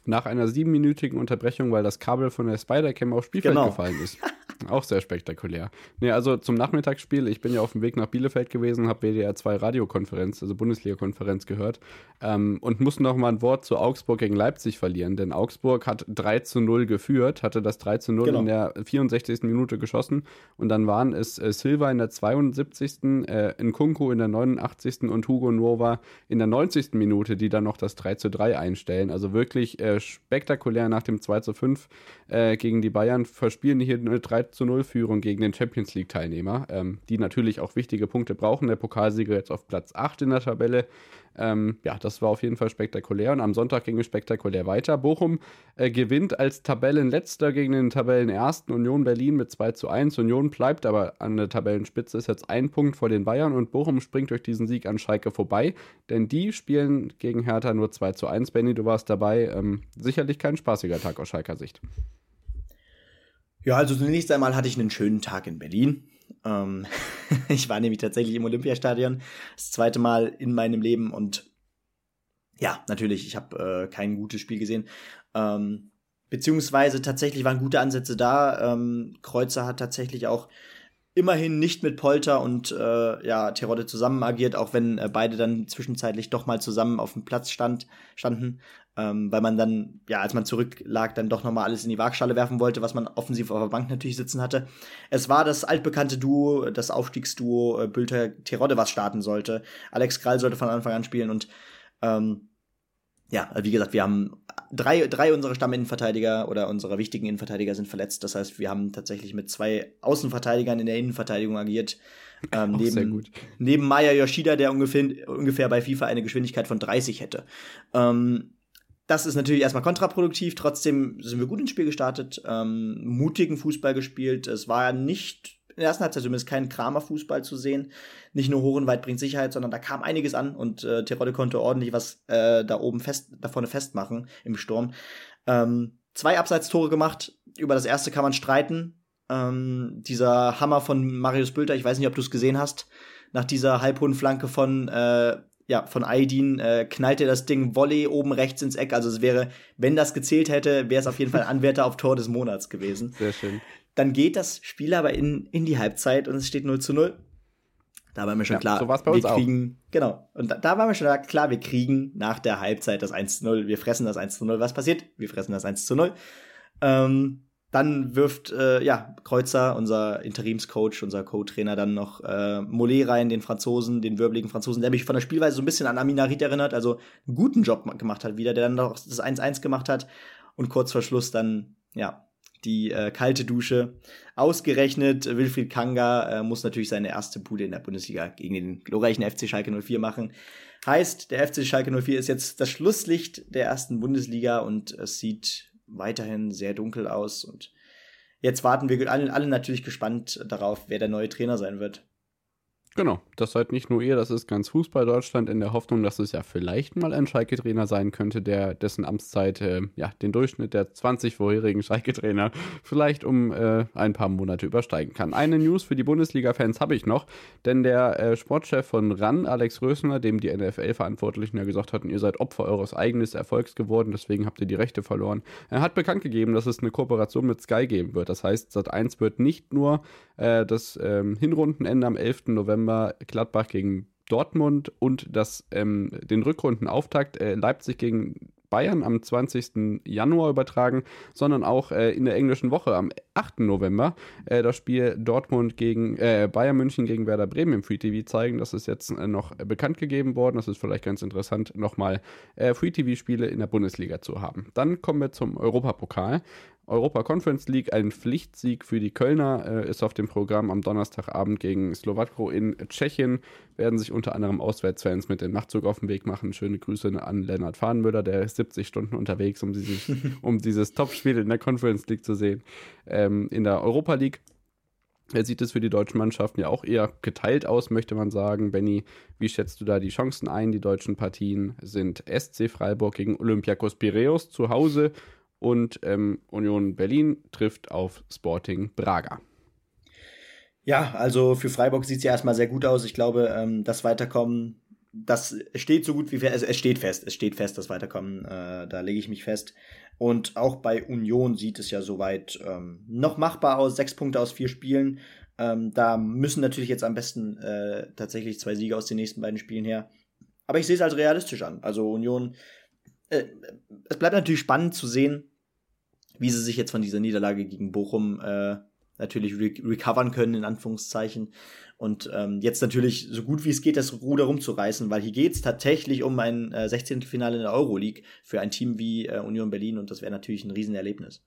Nach einer siebenminütigen Unterbrechung, weil das Kabel von der Spider-Cam aufs Spielfeld genau. gefallen ist. (laughs) Auch sehr spektakulär. Nee, also zum Nachmittagsspiel, ich bin ja auf dem Weg nach Bielefeld gewesen, habe WDR 2 Radiokonferenz, also Bundesliga-Konferenz gehört ähm, und muss noch mal ein Wort zu Augsburg gegen Leipzig verlieren, denn Augsburg hat 3 zu 0 geführt, hatte das 3 zu 0 genau. in der 64. Minute geschossen und dann waren es äh, Silva in der 72., äh, Nkunku in der 89. und Hugo Nova in der 90. Minute, die dann noch das 3 zu 3 einstellen. Also wirklich äh, spektakulär nach dem 2 zu 5 äh, gegen die Bayern verspielen hier eine 3 zu 0 Führung gegen den Champions League Teilnehmer, ähm, die natürlich auch wichtige Punkte brauchen. Der Pokalsieger jetzt auf Platz 8 in der Tabelle. Ähm, ja, das war auf jeden Fall spektakulär und am Sonntag ging es spektakulär weiter. Bochum äh, gewinnt als Tabellenletzter gegen den Tabellenersten Union Berlin mit 2 zu 1. Union bleibt aber an der Tabellenspitze, ist jetzt ein Punkt vor den Bayern und Bochum springt durch diesen Sieg an Schalke vorbei, denn die spielen gegen Hertha nur 2 zu 1. Benny, du warst dabei. Ähm, sicherlich kein spaßiger Tag aus Schalker Sicht. Ja, also zunächst einmal hatte ich einen schönen Tag in Berlin. Ähm, (laughs) ich war nämlich tatsächlich im Olympiastadion das zweite Mal in meinem Leben und ja, natürlich, ich habe äh, kein gutes Spiel gesehen. Ähm, beziehungsweise tatsächlich waren gute Ansätze da. Ähm, Kreuzer hat tatsächlich auch immerhin nicht mit Polter und äh, ja, Terodde zusammen agiert, auch wenn äh, beide dann zwischenzeitlich doch mal zusammen auf dem Platz stand, standen, ähm, weil man dann, ja, als man zurücklag, dann doch nochmal alles in die Waagschale werfen wollte, was man offensiv auf der Bank natürlich sitzen hatte. Es war das altbekannte Duo, das Aufstiegsduo äh, Bülter-Terodde, was starten sollte. Alex Krall sollte von Anfang an spielen und ähm, ja, wie gesagt, wir haben drei, drei unserer Stamminnenverteidiger oder unserer wichtigen Innenverteidiger sind verletzt. Das heißt, wir haben tatsächlich mit zwei Außenverteidigern in der Innenverteidigung agiert. Ähm, (laughs) neben, neben Maya Yoshida, der ungefähr, ungefähr bei FIFA eine Geschwindigkeit von 30 hätte. Ähm, das ist natürlich erstmal kontraproduktiv. Trotzdem sind wir gut ins Spiel gestartet, ähm, mutigen Fußball gespielt. Es war nicht in der ersten Halbzeit zumindest kein Kramer-Fußball zu sehen. Nicht nur hoch und weit bringt Sicherheit, sondern da kam einiges an und äh, Terodde konnte ordentlich was äh, da oben fest, da vorne festmachen im Sturm. Ähm, zwei Abseitstore gemacht. Über das erste kann man streiten. Ähm, dieser Hammer von Marius Bülter, ich weiß nicht, ob du es gesehen hast, nach dieser halbhohen Flanke von äh, ja, von Aydin äh, knallt er das Ding Volley oben rechts ins Eck. Also es wäre, wenn das gezählt hätte, wäre es auf jeden Fall (laughs) Anwärter auf Tor des Monats gewesen. Sehr schön. Dann geht das Spiel aber in, in die Halbzeit und es steht 0 zu 0. Da war mir schon ja, klar, so war's bei uns wir kriegen, auch. genau. Und da, da war mir schon klar, wir kriegen nach der Halbzeit das 1 zu 0. Wir fressen das 1 zu 0. Was passiert? Wir fressen das 1 zu 0. Ähm, dann wirft äh, ja Kreuzer, unser Interimscoach, unser Co-Trainer, dann noch äh, Mollet rein, den Franzosen, den wirbeligen Franzosen, der mich von der Spielweise so ein bisschen an Aminarit erinnert, also einen guten Job gemacht hat wieder, der dann noch das 1-1 gemacht hat und kurz vor Schluss dann ja die äh, kalte Dusche. Ausgerechnet Wilfried Kanga äh, muss natürlich seine erste Bude in der Bundesliga gegen den glorreichen FC Schalke 04 machen. Heißt, der FC Schalke 04 ist jetzt das Schlusslicht der ersten Bundesliga und es sieht weiterhin sehr dunkel aus. Und jetzt warten wir alle, alle natürlich gespannt darauf, wer der neue Trainer sein wird. Genau, das seid nicht nur ihr, das ist ganz Fußball Deutschland in der Hoffnung, dass es ja vielleicht mal ein Schalke-Trainer sein könnte, der dessen Amtszeit äh, ja den Durchschnitt der 20 vorherigen Schalke-Trainer (laughs) vielleicht um äh, ein paar Monate übersteigen kann. Eine News für die Bundesliga-Fans habe ich noch, denn der äh, Sportchef von RAN, Alex Rösner, dem die NFL-Verantwortlichen ja gesagt hatten, ihr seid Opfer eures eigenen Erfolgs geworden, deswegen habt ihr die Rechte verloren, er hat bekannt gegeben, dass es eine Kooperation mit Sky geben wird. Das heißt, Sat1 wird nicht nur äh, das ähm, Hinrundenende am 11. November Gladbach gegen Dortmund und das, ähm, den Rückrundenauftakt äh, Leipzig gegen Bayern am 20. Januar übertragen, sondern auch äh, in der englischen Woche am 8. November äh, das Spiel Dortmund gegen äh, Bayern München gegen Werder Bremen im Free TV zeigen. Das ist jetzt äh, noch bekannt gegeben worden. Das ist vielleicht ganz interessant, nochmal äh, Free TV-Spiele in der Bundesliga zu haben. Dann kommen wir zum Europapokal. Europa Conference League, ein Pflichtsieg für die Kölner, äh, ist auf dem Programm am Donnerstagabend gegen Slowakro in Tschechien. Werden sich unter anderem Auswärtsfans mit dem Nachtzug auf den Weg machen. Schöne Grüße an Lennart Fahnenmüller, der ist 70 Stunden unterwegs, um, dieses, (laughs) um dieses Topspiel in der Conference League zu sehen. Ähm, in der Europa League sieht es für die deutschen Mannschaften ja auch eher geteilt aus, möchte man sagen. Benny, wie schätzt du da die Chancen ein? Die deutschen Partien sind SC Freiburg gegen Olympiakos Piraeus zu Hause und ähm, Union Berlin trifft auf Sporting Braga. Ja, also für Freiburg sieht es ja erstmal sehr gut aus. Ich glaube, ähm, das Weiterkommen, das steht so gut wie fest. Es steht fest, es steht fest, das Weiterkommen. Äh, da lege ich mich fest. Und auch bei Union sieht es ja soweit ähm, noch machbar aus. Sechs Punkte aus vier Spielen. Ähm, da müssen natürlich jetzt am besten äh, tatsächlich zwei Siege aus den nächsten beiden Spielen her. Aber ich sehe es als realistisch an. Also Union, äh, es bleibt natürlich spannend zu sehen, wie sie sich jetzt von dieser Niederlage gegen Bochum äh, natürlich re recovern können, in Anführungszeichen. Und ähm, jetzt natürlich so gut wie es geht, das Ruder rumzureißen, weil hier geht es tatsächlich um ein äh, 16. Finale in der Euroleague für ein Team wie äh, Union Berlin und das wäre natürlich ein Riesenerlebnis.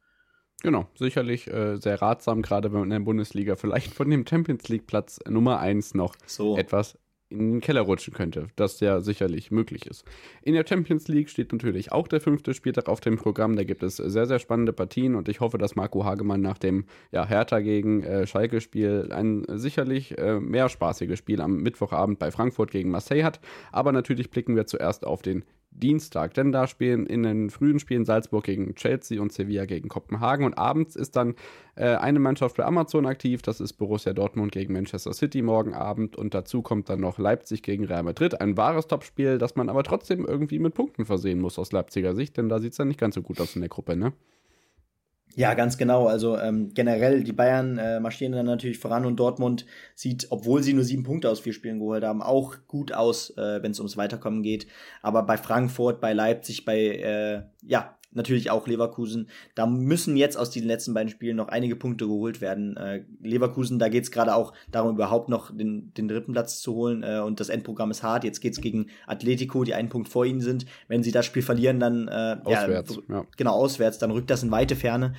Genau, sicherlich äh, sehr ratsam, gerade wenn man in der Bundesliga vielleicht von dem Champions League Platz Nummer 1 noch so. etwas in den Keller rutschen könnte, das ja sicherlich möglich ist. In der Champions League steht natürlich auch der fünfte Spieltag auf dem Programm. Da gibt es sehr, sehr spannende Partien und ich hoffe, dass Marco Hagemann nach dem ja, Hertha gegen äh, Schalke-Spiel ein sicherlich äh, mehr spaßiges Spiel am Mittwochabend bei Frankfurt gegen Marseille hat. Aber natürlich blicken wir zuerst auf den Dienstag, denn da spielen in den frühen Spielen Salzburg gegen Chelsea und Sevilla gegen Kopenhagen. Und abends ist dann äh, eine Mannschaft für Amazon aktiv, das ist Borussia Dortmund gegen Manchester City morgen Abend. Und dazu kommt dann noch Leipzig gegen Real Madrid, ein wahres Topspiel, das man aber trotzdem irgendwie mit Punkten versehen muss aus Leipziger Sicht, denn da sieht es dann nicht ganz so gut aus in der Gruppe, ne? Ja, ganz genau. Also ähm, generell, die Bayern äh, marschieren dann natürlich voran und Dortmund sieht, obwohl sie nur sieben Punkte aus vier Spielen geholt haben, auch gut aus, äh, wenn es ums Weiterkommen geht. Aber bei Frankfurt, bei Leipzig, bei äh, ja, natürlich auch Leverkusen. Da müssen jetzt aus diesen letzten beiden Spielen noch einige Punkte geholt werden. Äh, Leverkusen, da geht es gerade auch darum, überhaupt noch den, den dritten Platz zu holen. Äh, und das Endprogramm ist hart. Jetzt geht es gegen Atletico, die einen Punkt vor ihnen sind. Wenn sie das Spiel verlieren, dann äh, auswärts, ja, ja. genau auswärts, dann rückt das in weite Ferne.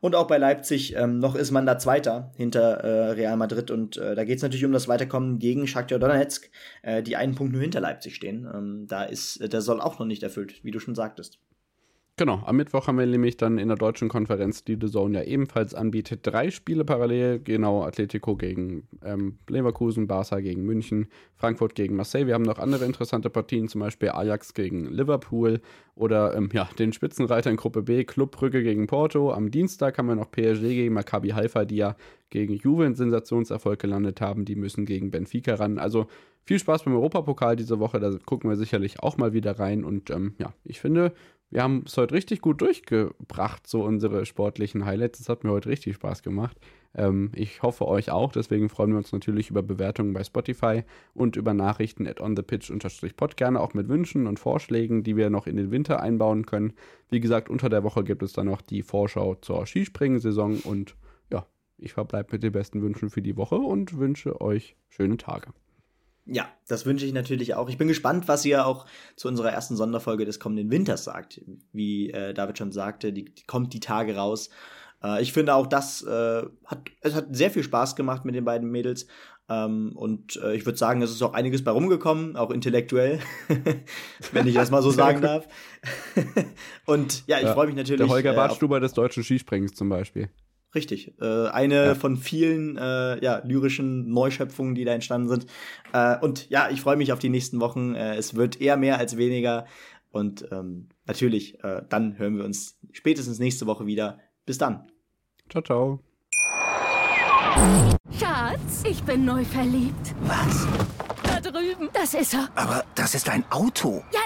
Und auch bei Leipzig, ähm, noch ist man da Zweiter hinter äh, Real Madrid. Und äh, da geht es natürlich um das Weiterkommen gegen Shakhtar Donetsk, äh, die einen Punkt nur hinter Leipzig stehen. Ähm, da ist, äh, der soll auch noch nicht erfüllt, wie du schon sagtest. Genau, am Mittwoch haben wir nämlich dann in der deutschen Konferenz, die The Zone ja ebenfalls anbietet, drei Spiele parallel. Genau, Atletico gegen ähm, Leverkusen, Barca gegen München, Frankfurt gegen Marseille. Wir haben noch andere interessante Partien, zum Beispiel Ajax gegen Liverpool oder ähm, ja, den Spitzenreiter in Gruppe B, Club gegen Porto. Am Dienstag haben wir noch PSG gegen Maccabi Haifa, die ja gegen Juve einen Sensationserfolg gelandet haben. Die müssen gegen Benfica ran. Also viel Spaß beim Europapokal diese Woche, da gucken wir sicherlich auch mal wieder rein. Und ähm, ja, ich finde, wir haben es heute richtig gut durchgebracht, so unsere sportlichen Highlights. Das hat mir heute richtig Spaß gemacht. Ähm, ich hoffe euch auch, deswegen freuen wir uns natürlich über Bewertungen bei Spotify und über Nachrichten at onthepitch-pod gerne auch mit Wünschen und Vorschlägen, die wir noch in den Winter einbauen können. Wie gesagt, unter der Woche gibt es dann noch die Vorschau zur Skispringen-Saison und ja, ich verbleibe mit den besten Wünschen für die Woche und wünsche euch schöne Tage. Ja, das wünsche ich natürlich auch. Ich bin gespannt, was ihr auch zu unserer ersten Sonderfolge des kommenden Winters sagt. Wie äh, David schon sagte, die, die kommt die Tage raus. Äh, ich finde auch, das äh, hat, es hat sehr viel Spaß gemacht mit den beiden Mädels. Ähm, und äh, ich würde sagen, es ist auch einiges bei rumgekommen, auch intellektuell, (laughs) wenn ich das mal so (laughs) sagen darf. (laughs) und ja, ich ja, freue mich natürlich. Der Holger Bartstuber äh, des deutschen Skispringens zum Beispiel. Richtig. Äh, eine ja. von vielen äh, ja, lyrischen Neuschöpfungen, die da entstanden sind. Äh, und ja, ich freue mich auf die nächsten Wochen. Äh, es wird eher mehr als weniger. Und ähm, natürlich, äh, dann hören wir uns spätestens nächste Woche wieder. Bis dann. Ciao, ciao. Schatz, ich bin neu verliebt. Was? Drüben. Das ist er. Aber das ist ein Auto. Ja,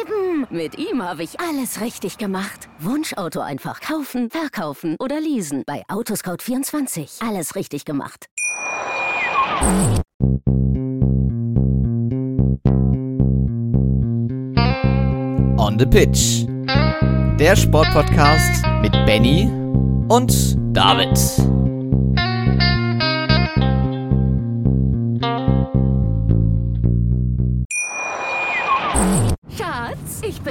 eben. Mit ihm habe ich alles richtig gemacht. Wunschauto einfach kaufen, verkaufen oder leasen. Bei Autoscout24. Alles richtig gemacht. On the Pitch. Der Sportpodcast mit Benny und David.